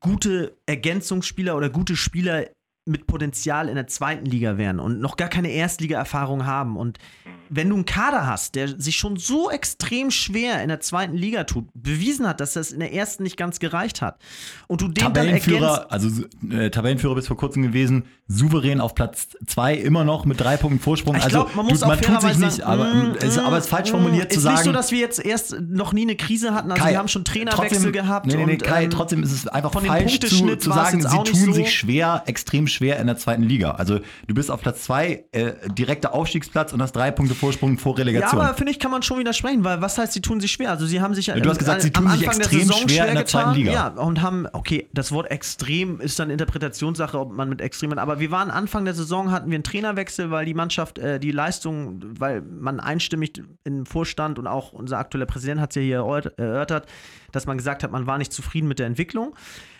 gute Ergänzungsspieler oder gute Spieler mit Potenzial in der zweiten Liga wären und noch gar keine Erstliga-Erfahrung haben. Und wenn du einen Kader hast, der sich schon so extrem schwer in der zweiten Liga tut, bewiesen hat, dass das in der ersten nicht ganz gereicht hat, und du den dann ergänzt, Tabellenführer, also äh, Tabellenführer bis vor kurzem gewesen, souverän auf Platz 2, immer noch mit drei Punkten Vorsprung. Ich also glaub, man muss du, man tut sich nicht, sagen, aber, mm, es, ist, aber es ist falsch mm, formuliert zu ist sagen. nicht so, dass wir jetzt erst noch nie eine Krise hatten. Also Kai, wir haben schon Trainerwechsel trotzdem, gehabt. Nee, nee, nee, und, Kai, ähm, trotzdem ist es einfach falsch zu, zu es sagen, sie tun so. sich schwer, extrem schwer in der zweiten Liga. Also du bist auf Platz 2, äh, direkter Aufstiegsplatz und hast drei Punkte Vorsprung vor Ja, Relegation. aber finde ich, kann man schon widersprechen, weil was heißt, sie tun sich schwer? Also sie haben sich ja du hast gesagt, sie tun sich extrem Saison schwer in der zweiten Liga. Ja, und haben, okay, das Wort extrem ist dann Interpretationssache, ob man mit extrem, aber wir waren Anfang der Saison, hatten wir einen Trainerwechsel, weil die Mannschaft, äh, die Leistung, weil man einstimmig im Vorstand und auch unser aktueller Präsident hat es ja hier erörtert, dass man gesagt hat, man war nicht zufrieden mit der Entwicklung.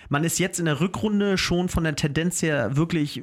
Man ist jetzt in der Rückrunde schon von der Tendenz her wirklich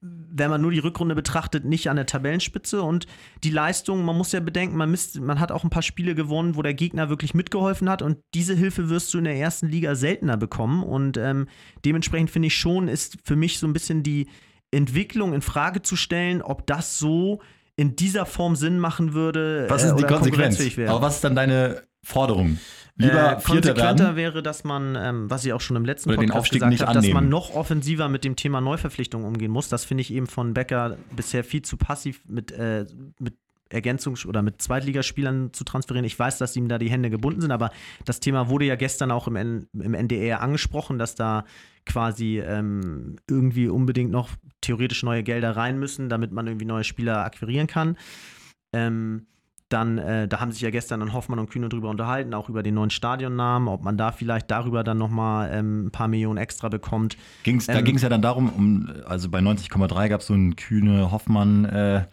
wenn man nur die Rückrunde betrachtet, nicht an der Tabellenspitze und die Leistung, man muss ja bedenken, man, misst, man hat auch ein paar Spiele gewonnen, wo der Gegner wirklich mitgeholfen hat und diese Hilfe wirst du in der ersten Liga seltener bekommen und ähm, dementsprechend finde ich schon, ist für mich so ein bisschen die Entwicklung in Frage zu stellen, ob das so in dieser Form Sinn machen würde. was äh, ist die oder Konsequenz? Aber was ist dann deine Forderung? Lieber Äh, konsequenter werden? wäre, dass man, ähm, was ich auch schon im letzten Oder den Podcast Aufstieg gesagt habe, dass man noch offensiver mit dem Thema Neuverpflichtung umgehen muss. Das finde ich eben von Becker bisher viel zu passiv mit, äh, mit Ergänzungs- oder mit Zweitligaspielern zu transferieren. Ich weiß, dass ihm da die Hände gebunden sind, aber das Thema wurde ja gestern auch im, N im NDR angesprochen, dass da quasi ähm, irgendwie unbedingt noch theoretisch neue Gelder rein müssen, damit man irgendwie neue Spieler akquirieren kann. Ähm, dann, äh, da haben sich ja gestern dann Hoffmann und Kühne drüber unterhalten, auch über den neuen Stadionnamen, ob man da vielleicht darüber dann nochmal ähm, ein paar Millionen extra bekommt. Ging's, da Ähm, ging es ja dann darum, um, also bei 90,3 gab es so einen kühne Hoffmann äh,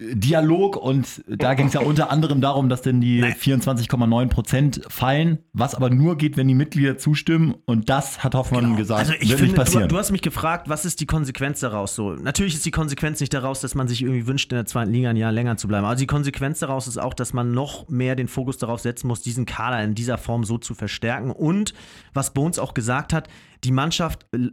Dialog und da ging es ja unter anderem darum, dass denn die 24,9 Prozent fallen, was aber nur geht, wenn die Mitglieder zustimmen und das hat Hoffmann gesagt, Also ich wird finde, nicht du, passieren. du hast mich gefragt, was ist die Konsequenz daraus so? Natürlich ist die Konsequenz nicht daraus, dass man sich irgendwie wünscht, in der zweiten Liga ein Jahr länger zu bleiben. Also die Konsequenz daraus ist auch, dass man noch mehr den Fokus darauf setzen muss, diesen Kader in dieser Form so zu verstärken. Und was Bones auch gesagt hat, die Mannschaft äh,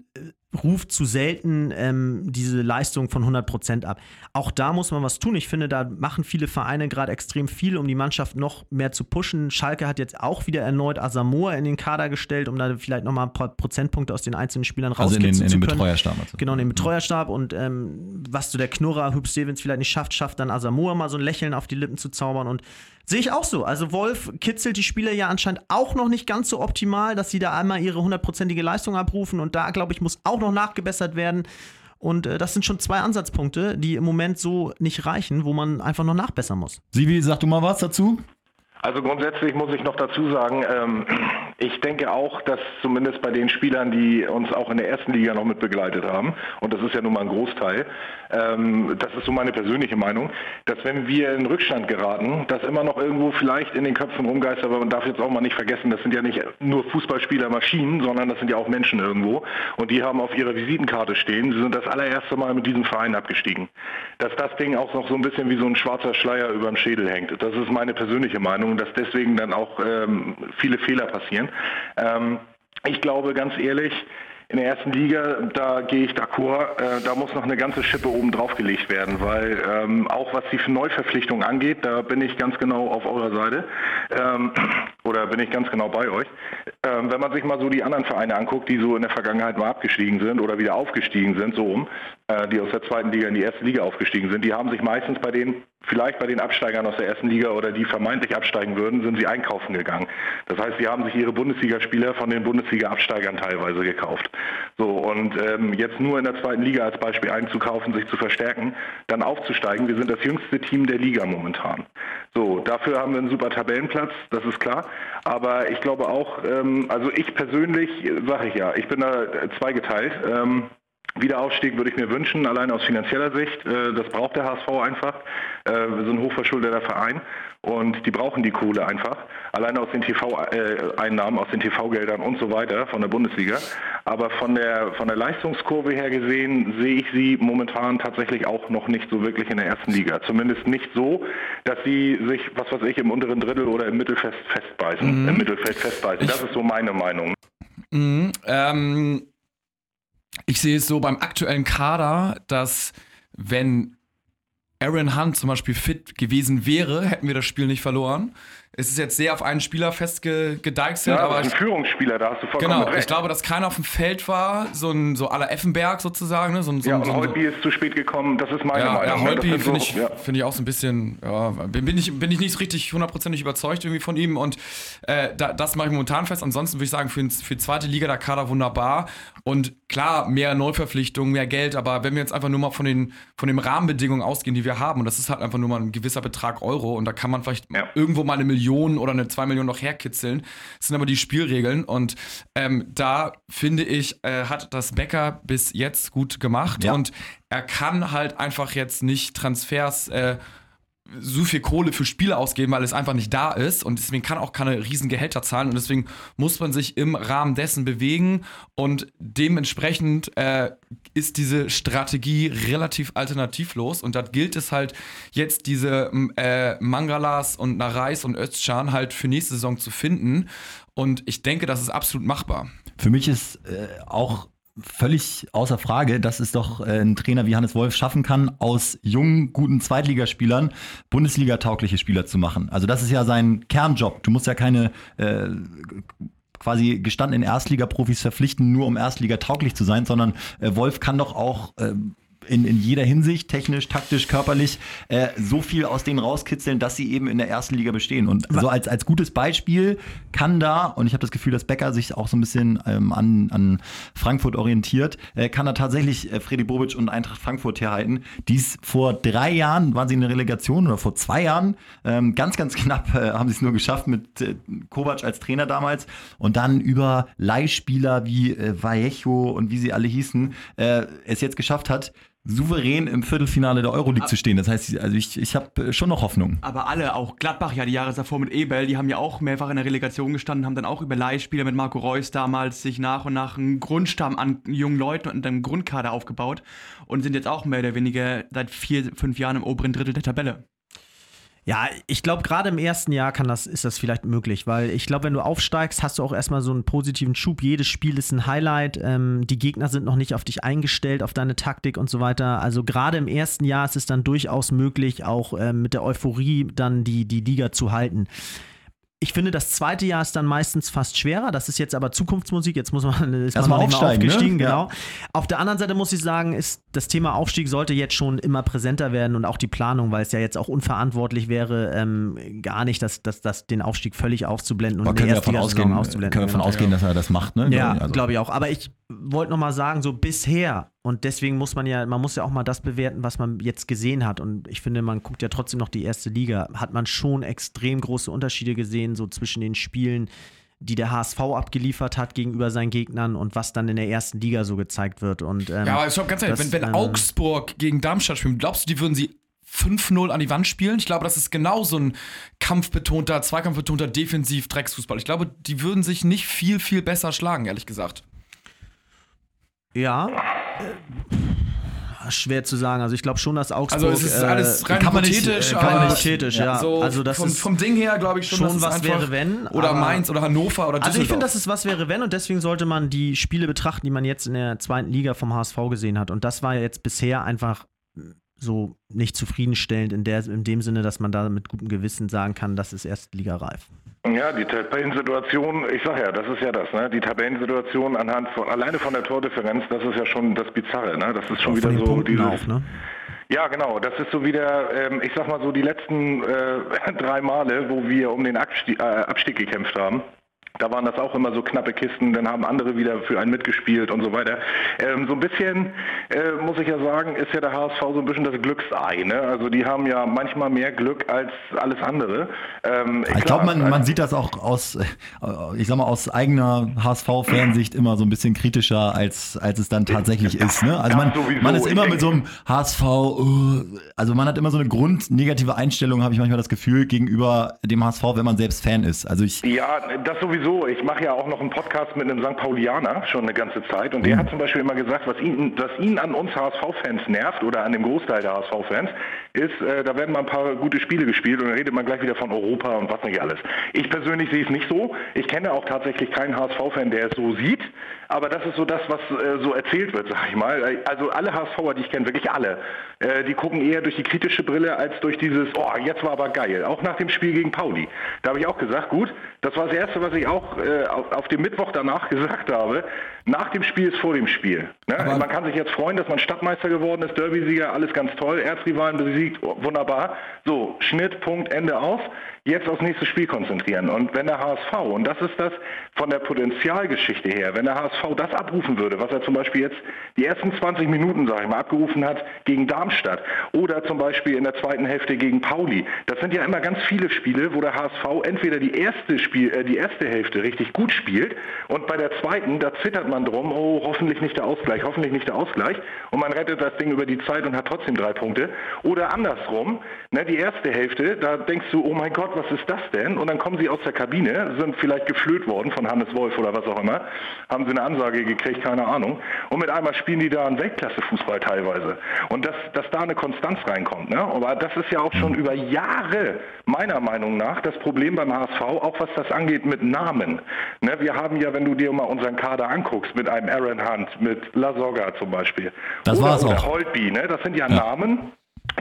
ruft zu selten ähm, diese Leistung von 100% ab. Auch da muss man was tun. Ich finde, da machen viele Vereine gerade extrem viel, um die Mannschaft noch mehr zu pushen. Schalke hat jetzt auch wieder erneut Asamoah in den Kader gestellt, um da vielleicht nochmal ein paar Prozentpunkte aus den einzelnen Spielern Also in den, in den zu können. Betreuerstab. Also. Genau, den Betreuerstab und ähm, was so der Knurrer Hüb Stevens vielleicht nicht schafft, schafft dann Asamoah mal so ein Lächeln auf die Lippen zu zaubern und sehe ich auch so. Also Wolf kitzelt die Spieler ja anscheinend auch noch nicht ganz so optimal, dass sie da einmal ihre hundertprozentige Leistung abrufen und da, glaube ich, muss auch noch nachgebessert werden. Und äh, das sind schon zwei Ansatzpunkte, die im Moment so nicht reichen, wo man einfach noch nachbessern muss. Sivi, sag du mal was dazu? Also grundsätzlich muss ich noch dazu sagen, ähm, ich denke auch, dass zumindest bei den Spielern, die uns auch in der ersten Liga noch mit begleitet haben, und das ist ja nun mal ein Großteil, ähm, das ist so meine persönliche Meinung, dass wenn wir in Rückstand geraten, dass immer noch irgendwo vielleicht in den Köpfen rumgeistert, aber man darf jetzt auch mal nicht vergessen, das sind ja nicht nur Fußballspieler Maschinen, sondern das sind ja auch Menschen irgendwo und die haben auf ihrer Visitenkarte stehen, sie sind das allererste Mal mit diesem Verein abgestiegen. Dass das Ding auch noch so ein bisschen wie so ein schwarzer Schleier über dem Schädel hängt, das ist meine persönliche Meinung, dass deswegen dann auch ähm, viele Fehler passieren. Ähm, ich glaube ganz ehrlich, in der ersten Liga, da gehe ich d'accord, äh, da muss noch eine ganze Schippe oben drauf gelegt werden, weil ähm, auch was die Neuverpflichtung angeht, da bin ich ganz genau auf eurer Seite ähm, oder bin ich ganz genau bei euch. Ähm, wenn man sich mal so die anderen Vereine anguckt, die so in der Vergangenheit mal abgestiegen sind oder wieder aufgestiegen sind, so rum, äh, die aus der zweiten Liga in die erste Liga aufgestiegen sind, die haben sich meistens bei den vielleicht bei den Absteigern aus der ersten Liga oder die vermeintlich absteigen würden, sind sie einkaufen gegangen. Das heißt, sie haben sich ihre Bundesligaspieler von den Bundesliga-Absteigern teilweise gekauft. So, und ähm, jetzt nur in der zweiten Liga als Beispiel einzukaufen, sich zu verstärken, dann aufzusteigen. Wir sind das jüngste Team der Liga momentan. So, dafür haben wir einen super Tabellenplatz, das ist klar. Aber ich glaube auch, ähm, also ich persönlich, sage ich ja, ich bin da zweigeteilt. Ähm, Wiederaufstieg würde ich mir wünschen, allein aus finanzieller Sicht. Äh, Das braucht der HSV einfach. Äh, Wir sind ein hochverschuldeter Verein und die brauchen die Kohle einfach. Alleine aus den TV-Einnahmen, aus den TV-Geldern und so weiter von der Bundesliga. Aber von der, von der Leistungskurve her gesehen sehe ich sie momentan tatsächlich auch noch nicht so wirklich in der ersten Liga. Zumindest nicht so, dass sie sich, was weiß ich, im unteren Drittel oder im Mittelfeld festbeißen. Im Mittelfeld festbeißen. Das ist so meine Meinung. Mhm, ähm, ich sehe es so beim aktuellen Kader, dass wenn Aaron Hunt zum Beispiel fit gewesen wäre, hätten wir das Spiel nicht verloren. Es ist jetzt sehr auf einen Spieler festgedeichselt, Ja, aber ein ich, Führungsspieler, da hast du vollkommen genau, recht. ich glaube, dass keiner auf dem Feld war, so ein so aller Effenberg sozusagen, ne? so ein, so, ja, und so, Holtby ist zu spät gekommen, das ist meine ja, Meinung. ja, ne? Sind finde so- ich, ja. find ich auch so ein bisschen, ja, bin, bin, ich, bin ich nicht richtig hundertprozentig überzeugt irgendwie von ihm und äh, da, das mache ich momentan fest. Ansonsten würde ich sagen, für, für die zweite Liga der Kader wunderbar und klar, mehr Neuverpflichtungen, mehr Geld, aber wenn wir jetzt einfach nur mal von den, von den Rahmenbedingungen ausgehen, die wir haben und das ist halt einfach nur mal ein gewisser Betrag Euro und da kann man vielleicht Ja. irgendwo mal eine Million oder eine zwei Millionen noch herkitzeln. Das sind aber die Spielregeln und ähm, da finde ich, äh, hat das Becker bis jetzt gut gemacht Ja. und er kann halt einfach jetzt nicht Transfers äh, so viel Kohle für Spiele ausgeben, weil es einfach nicht da ist. Und deswegen kann auch keine riesen Gehälter zahlen. Und deswegen muss man sich im Rahmen dessen bewegen. Und dementsprechend äh, ist diese Strategie relativ alternativlos. Und da gilt es halt jetzt diese äh, Mangalas und Nareis und Özcan halt für nächste Saison zu finden. Und ich denke, das ist absolut machbar. Für mich ist äh, auch völlig außer Frage, dass es doch äh, ein Trainer wie Hannes Wolf schaffen kann, aus jungen, guten Zweitligaspielern Bundesliga-taugliche Spieler zu machen. Also das ist ja sein Kernjob. Du musst ja keine äh, quasi gestandenen Erstligaprofis verpflichten, nur um Erstliga tauglich zu sein, sondern äh, Wolf kann doch auch äh, in, in jeder Hinsicht, technisch, taktisch, körperlich, äh, so viel aus denen rauskitzeln, dass sie eben in der ersten Liga bestehen. Und so als, als gutes Beispiel kann da, und ich habe das Gefühl, dass Becker sich auch so ein bisschen ähm, an, an Frankfurt orientiert, äh, kann da tatsächlich äh, Freddy Bobic und Eintracht Frankfurt herhalten. Dies vor drei Jahren waren sie in der Relegation oder vor zwei Jahren, ähm, ganz, ganz knapp äh, haben sie es nur geschafft mit äh, Kovac als Trainer damals und dann über Leihspieler wie äh, Vallejo und wie sie alle hießen, es jetzt geschafft hat, souverän im Viertelfinale der Euroleague zu stehen. Das heißt, also ich, ich habe schon noch Hoffnung. Aber alle, auch Gladbach ja die Jahre davor mit Ebel, die haben ja auch mehrfach in der Relegation gestanden, haben dann auch über Leihspieler mit Marco Reus damals sich nach und nach einen Grundstamm an jungen Leuten und einem Grundkader aufgebaut und sind jetzt auch mehr oder weniger seit vier, fünf Jahren im oberen Drittel der Tabelle. Ja, ich glaube, gerade im ersten Jahr kann das, ist das vielleicht möglich, weil ich glaube, wenn du aufsteigst, hast du auch erstmal so einen positiven Schub. Jedes Spiel ist ein Highlight. Ähm, die Gegner sind noch nicht auf dich eingestellt, auf deine Taktik und so weiter. Also gerade im ersten Jahr ist es dann durchaus möglich, auch ähm, mit der Euphorie dann die, die Liga zu halten. Ich finde, das zweite Jahr ist dann meistens fast schwerer. Das ist jetzt aber Zukunftsmusik. Jetzt muss man ist Erst man mal noch nicht aufsteigen, ne? aufgestiegen, Ja. genau. Auf der anderen Seite muss ich sagen, ist das Thema Aufstieg sollte jetzt schon immer präsenter werden und auch die Planung, weil es ja jetzt auch unverantwortlich wäre, ähm, gar nicht, dass, dass, dass den Aufstieg völlig auszublenden und Aber können wir davon ausgehen, auszublenden. können wir davon genau. ausgehen dass er das macht, ne? Ja, Also- glaube ich auch. Aber ich wollte noch mal sagen, so bisher und deswegen muss man ja, man muss ja auch mal das bewerten, was man jetzt gesehen hat. Und ich finde, man guckt ja trotzdem noch die erste Liga, hat man schon extrem große Unterschiede gesehen, so zwischen den Spielen, die der HSV abgeliefert hat gegenüber seinen Gegnern und was dann in der ersten Liga so gezeigt wird. Und, ähm, Ja, aber ich glaube ganz ehrlich, das, wenn, wenn ähm, Augsburg gegen Darmstadt spielen, glaubst du, die würden sie 5-0 an die Wand spielen? Ich glaube, das ist genau so ein kampfbetonter, zweikampfbetonter Defensiv-Drecksfußball. Ich glaube, die würden sich nicht viel, viel besser schlagen, ehrlich gesagt. Ja. Äh, schwer zu sagen. Also ich glaube schon, dass Augsburg. Also es ist alles rein kann man nicht, hypothetisch, äh, kann man aber nicht- hypothetisch, ja. so also das vom, ist vom Ding her glaube ich schon, schon was wäre, wenn, Oder Mainz oder Hannover oder Düsseldorf. Also ich finde, dass es was wäre, wenn und deswegen sollte man die Spiele betrachten, die man jetzt in der zweiten Liga vom HSV gesehen hat. Und das war ja jetzt bisher einfach so nicht zufriedenstellend in, der, in dem Sinne, dass man da mit gutem Gewissen sagen kann, das ist Erstligareif. Ja, die Tabellensituation, ich sag ja, das ist ja das, ne? Die Tabellensituation anhand von alleine von der Tordifferenz, das ist ja schon das Bizarre, ne? Das ist schon wieder so Punkten dieses, auch, ne? Ja, genau. Das ist so wieder, ähm, ich sag mal so, die letzten äh, drei Male, wo wir um den Abstieg, äh, Abstieg gekämpft haben. Da waren das auch immer so knappe Kisten, dann haben andere wieder für einen mitgespielt und so weiter. Ähm, so ein bisschen, äh, muss ich ja sagen, ist ja der HSV so ein bisschen das Glücksei. Ne? Also die haben ja manchmal mehr Glück als alles andere. Ähm, Ich glaube, man, man also- sieht das auch aus, äh, ich sag mal, aus eigener HSV-Fansicht immer so ein bisschen kritischer, als, als es dann tatsächlich ist. Ne? Also man, man ist immer mit so einem HSV, uh, also man hat immer so eine grundnegative Einstellung, habe ich manchmal das Gefühl, gegenüber dem HSV, wenn man selbst Fan ist. Also ich, Ja, das sowieso. Ich mache ja auch noch einen Podcast mit einem St. Paulianer schon eine ganze Zeit und der hat zum Beispiel immer gesagt, was ihn, was ihn an uns HSV-Fans nervt oder an dem Großteil der HSV-Fans, ist, äh, da werden mal ein paar gute Spiele gespielt und dann redet man gleich wieder von Europa und was nicht alles. Ich persönlich sehe es nicht so. Ich kenne auch tatsächlich keinen HSV-Fan, der es so sieht, aber das ist so das, was äh, so erzählt wird, sag ich mal. Also alle HSVer, die ich kenne, wirklich alle, äh, die gucken eher durch die kritische Brille als durch dieses, oh, jetzt war aber geil. Auch nach dem Spiel gegen Pauli. Da habe ich auch gesagt, gut, das war das Erste, was ich auch äh, auf, auf dem Mittwoch danach gesagt habe. Nach dem Spiel ist vor dem Spiel. Ne? Man kann sich jetzt freuen, dass man Stadtmeister geworden ist, Derby-Sieger, alles ganz toll, Erzrivalen besiegt, wunderbar. So, Schnitt, Punkt, Ende aus. Jetzt aufs nächste Spiel konzentrieren. Und wenn der HSV, und das ist das von der Potenzialgeschichte her, wenn der HSV das abrufen würde, was er zum Beispiel jetzt die ersten 20 Minuten, sag ich mal, abgerufen hat gegen Darmstadt oder zum Beispiel in der zweiten Hälfte gegen Pauli, das sind ja immer ganz viele Spiele, wo der HSV entweder die erste, Spiel, äh, die erste Hälfte richtig gut spielt und bei der zweiten, da zittert man drum, oh, hoffentlich nicht der Ausgleich, hoffentlich nicht der Ausgleich und man rettet das Ding über die Zeit und hat trotzdem drei Punkte. Oder andersrum, ne, die erste Hälfte, da denkst du, oh mein Gott, was ist das denn? Und dann kommen sie aus der Kabine, sind vielleicht geflöht worden von Hannes Wolf oder was auch immer, haben sie eine Ansage gekriegt, keine Ahnung. Und mit einmal spielen die da einen Weltklasse-Fußball teilweise. Und dass, dass da eine Konstanz reinkommt. Ne? Aber das ist ja auch schon über Jahre, meiner Meinung nach, das Problem beim HSV, auch was das angeht mit Namen. Ne? Wir haben ja, wenn du dir mal unseren Kader anguckst, mit einem Aaron Hunt, mit Lasogga zum Beispiel. Das oder, war's oder auch. Holtby, ne? das sind ja, Namen,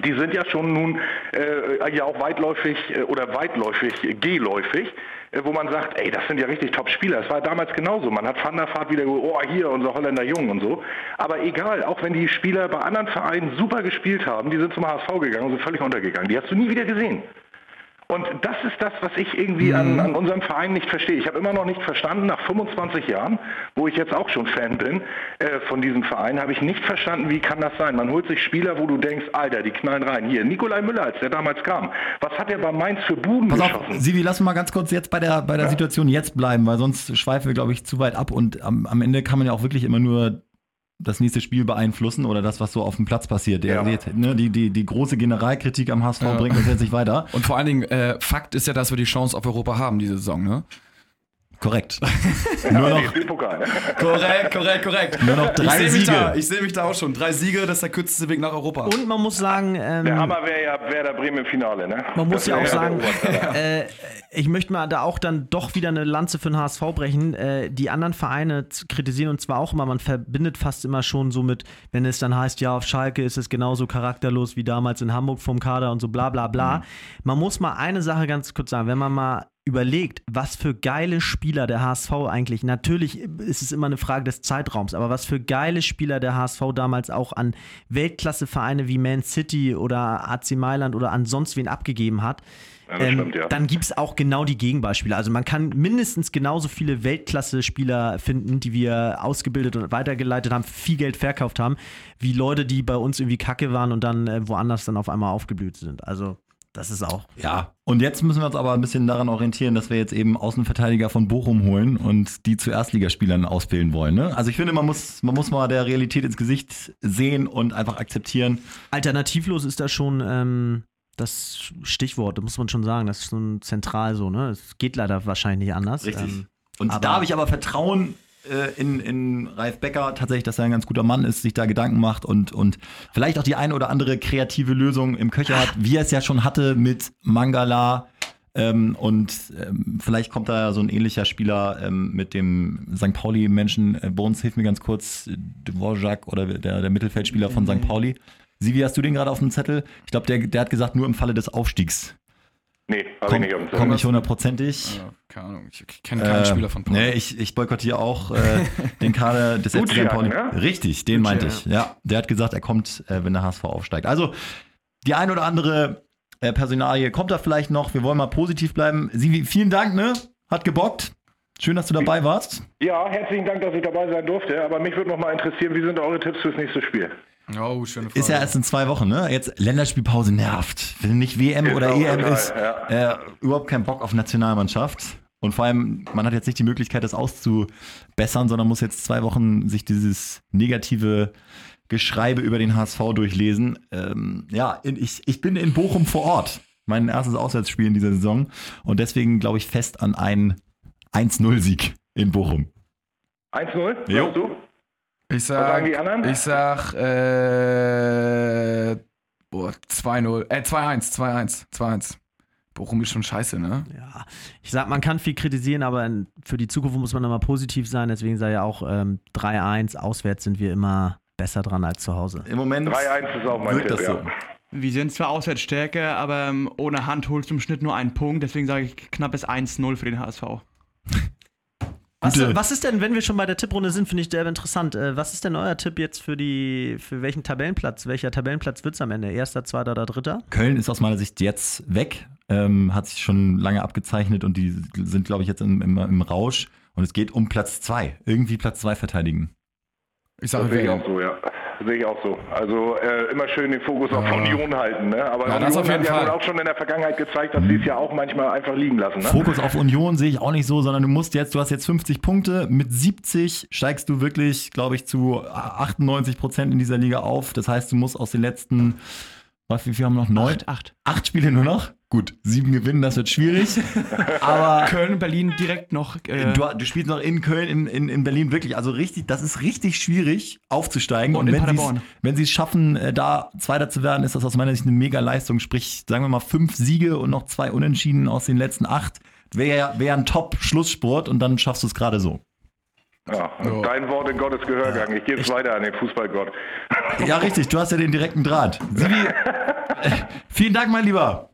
die sind ja schon nun äh, ja auch weitläufig äh, oder weitläufig, geläufig, äh, wo man sagt, ey, das sind ja richtig Top-Spieler. Das war damals genauso. Man hat Van der Vaart wieder, oh, hier, unser Holländer Jung und so. Aber egal, auch wenn die Spieler bei anderen Vereinen super gespielt haben, die sind zum HSV gegangen und sind völlig untergegangen. Die hast du nie wieder gesehen. Und das ist das, was ich irgendwie an, an unserem Verein nicht verstehe. Ich habe immer noch nicht verstanden, nach 25 Jahren, wo ich jetzt auch schon Fan bin äh, von diesem Verein, habe ich nicht verstanden, wie kann das sein? Man holt sich Spieler, wo du denkst, Alter, die knallen rein. Hier, Nikolai Müller, als der damals kam. Was hat er bei Mainz für Buden pass auf, geschossen? Sivi, lass uns mal ganz kurz jetzt bei der, bei der Situation jetzt bleiben, weil sonst schweifen wir, glaube ich, zu weit ab und am, am Ende kann man ja auch wirklich immer nur das nächste Spiel beeinflussen oder das, was so auf dem Platz passiert. Der, Ja. die, ne, die, die, die große Generalkritik am HSV Ja. bringt uns jetzt nicht weiter. Und vor allen Dingen, äh, Fakt ist ja, dass wir die Chance auf Europa haben diese Saison, ne? Korrekt. Nur noch. Korrekt, korrekt, korrekt. Nur noch drei ich sehe mich, Siege. da- ich seh mich da auch schon. Drei Siege, das ist der kürzeste Weg nach Europa. Und man muss sagen, ähm, Der Hammer wäre ja Werder Bremen im Finale, ne? Man muss Das ja auch sagen, äh, ich möchte mal da auch dann doch wieder eine Lanze für den HSV brechen. Äh, die anderen Vereine zu kritisieren und zwar auch immer, man verbindet fast immer schon so mit, wenn es dann heißt, ja, auf Schalke ist es genauso charakterlos wie damals in Hamburg vom Kader und so bla bla bla. Man muss mal eine Sache ganz kurz sagen, wenn man mal überlegt, was für geile Spieler der HSV eigentlich, natürlich ist es immer eine Frage des Zeitraums, aber was für geile Spieler der HSV damals auch an Weltklasse-Vereine wie Man City oder AC Mailand oder an sonst wen abgegeben hat, Ja, ähm, stimmt, ja. dann gibt es auch genau die Gegenbeispiele. Also man kann mindestens genauso viele Weltklasse-Spieler finden, die wir ausgebildet und weitergeleitet haben, viel Geld verkauft haben, wie Leute, die bei uns irgendwie kacke waren und dann äh, woanders dann auf einmal aufgeblüht sind. Also das ist auch. Ja, und jetzt müssen wir uns aber ein bisschen daran orientieren, dass wir jetzt eben Außenverteidiger von Bochum holen und die zu Erstligaspielern ausbilden wollen. Ne? Also ich finde, man muss, man muss mal der Realität ins Gesicht sehen und einfach akzeptieren. Alternativlos ist da schon ähm, das Stichwort, da muss man schon sagen. Das ist schon zentral so, ne? Es geht leider wahrscheinlich nicht anders. Ähm, und aber- da habe ich aber Vertrauen in, in Ralf Becker tatsächlich, dass er ein ganz guter Mann ist, sich da Gedanken macht und, und vielleicht auch die eine oder andere kreative Lösung im Köcher hat, wie er es ja schon hatte mit Mangala. Ähm, und ähm, vielleicht kommt da ja so ein ähnlicher Spieler ähm, mit dem St. Pauli-Menschen. Äh, Bones, hilf mir ganz kurz. Dvorak oder der, der Mittelfeldspieler von St. Pauli. Sivi, hast du den gerade auf dem Zettel? Ich glaube, der, der hat gesagt, nur im Falle des Aufstiegs. Nee, habe ich nicht auf dem Zettel. nicht hundertprozentig. Ja, keine Ahnung, ich kenne keinen Äh, Spieler von Pauli. Nee, ich, ich boykottiere auch äh, den Kader des FC. Pauli. ne? Richtig, den meinte ich. Ja, der hat gesagt, er kommt, äh, wenn der HSV aufsteigt. Also, die ein oder andere äh, Personalie kommt da vielleicht noch. Wir wollen mal positiv bleiben. Sivi, vielen Dank, ne? Hat gebockt. Schön, dass du dabei warst. Ja, herzlichen Dank, dass ich dabei sein durfte. Aber mich würde noch mal interessieren, wie sind eure Tipps fürs nächste Spiel? Oh, schöne Frage. Ist ja erst in zwei Wochen, ne? Jetzt Länderspielpause nervt. Wenn nicht WM Ist oder EM total, ist, äh, überhaupt kein Bock auf Nationalmannschaft. Und vor allem, man hat jetzt nicht die Möglichkeit, das auszubessern, sondern muss jetzt zwei Wochen sich dieses negative Geschreibe über den HSV durchlesen. Ähm, ja, in, ich, ich bin in Bochum vor Ort. Mein erstes Auswärtsspiel in dieser Saison. Und deswegen glaube ich fest an einen 1-0-Sieg in Bochum. 1-0, Jo. du? Ich Was sagen sag, die anderen? ich sag, äh, boah, 2-0, äh, 2-1, 2-1, 2-1. Bochum ist schon scheiße, ne? Ja, ich sag, man kann viel kritisieren, aber für die Zukunft muss man immer positiv sein. Deswegen sei ja auch ähm, 3-1, auswärts sind wir immer besser dran als zu Hause. Im Moment 3-1 ist auch mein Tipp, das ja. so. Wir sind zwar auswärts stärker, aber ähm, ohne Hand holst du im Schnitt nur einen Punkt. Deswegen sage ich knappes 1-0 für den HSV. Was, was ist denn, wenn wir schon bei der Tipprunde sind, finde ich derbe interessant. Äh, was ist denn euer Tipp jetzt für die, für welchen Tabellenplatz? Welcher Tabellenplatz wird es am Ende? Erster, zweiter oder dritter? Köln ist aus meiner Sicht jetzt weg, ähm, hat sich schon lange abgezeichnet und die sind, glaube ich, jetzt im, im, im Rausch. Und es geht um Platz zwei. Irgendwie Platz zwei verteidigen. Ich sage, auch so, ja. Sehe ich auch so. Also äh, immer schön den Fokus auf Ja. Union halten, ne? Aber Ja, Union das auf jeden hat ja auch schon in der Vergangenheit gezeigt, dass sie es ja auch manchmal einfach liegen lassen, ne? Fokus auf Union sehe ich auch nicht so, sondern du musst jetzt, du hast jetzt 50 Punkte, mit 70 steigst du wirklich, glaube ich, zu 98 Prozent in dieser Liga auf. Das heißt, du musst aus den letzten, was, wie viel haben wir noch? Neun? Acht, acht. Acht Spiele nur noch? Gut, sieben gewinnen, das wird schwierig. Aber Köln, Berlin direkt noch. Äh, Du, du spielst noch in Köln, in, in, in Berlin wirklich. Also richtig, das ist richtig schwierig aufzusteigen. Und in wenn sie's- wenn sie es schaffen, äh, da Zweiter zu werden, ist das aus meiner Sicht eine mega Leistung. Sprich, sagen wir mal fünf Siege und noch zwei Unentschieden aus den letzten acht. Wäre ja wär ein Top-Schlusssport und dann schaffst du es gerade so. Ja, und Ja. dein Wort in Gottes Gehörgang. Ich gebe es weiter an den Fußballgott. Ja, richtig, du hast ja den direkten Draht. Sivi, äh, vielen Dank, mein Lieber.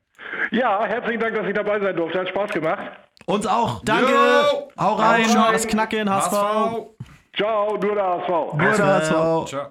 Ja, herzlichen Dank, dass ich dabei sein durfte. Hat Spaß gemacht. Uns auch. Danke! Hau rein. Ciao, das Knacken, HSV. Ciao, nur der HSV. Nur der HSV. Ciao.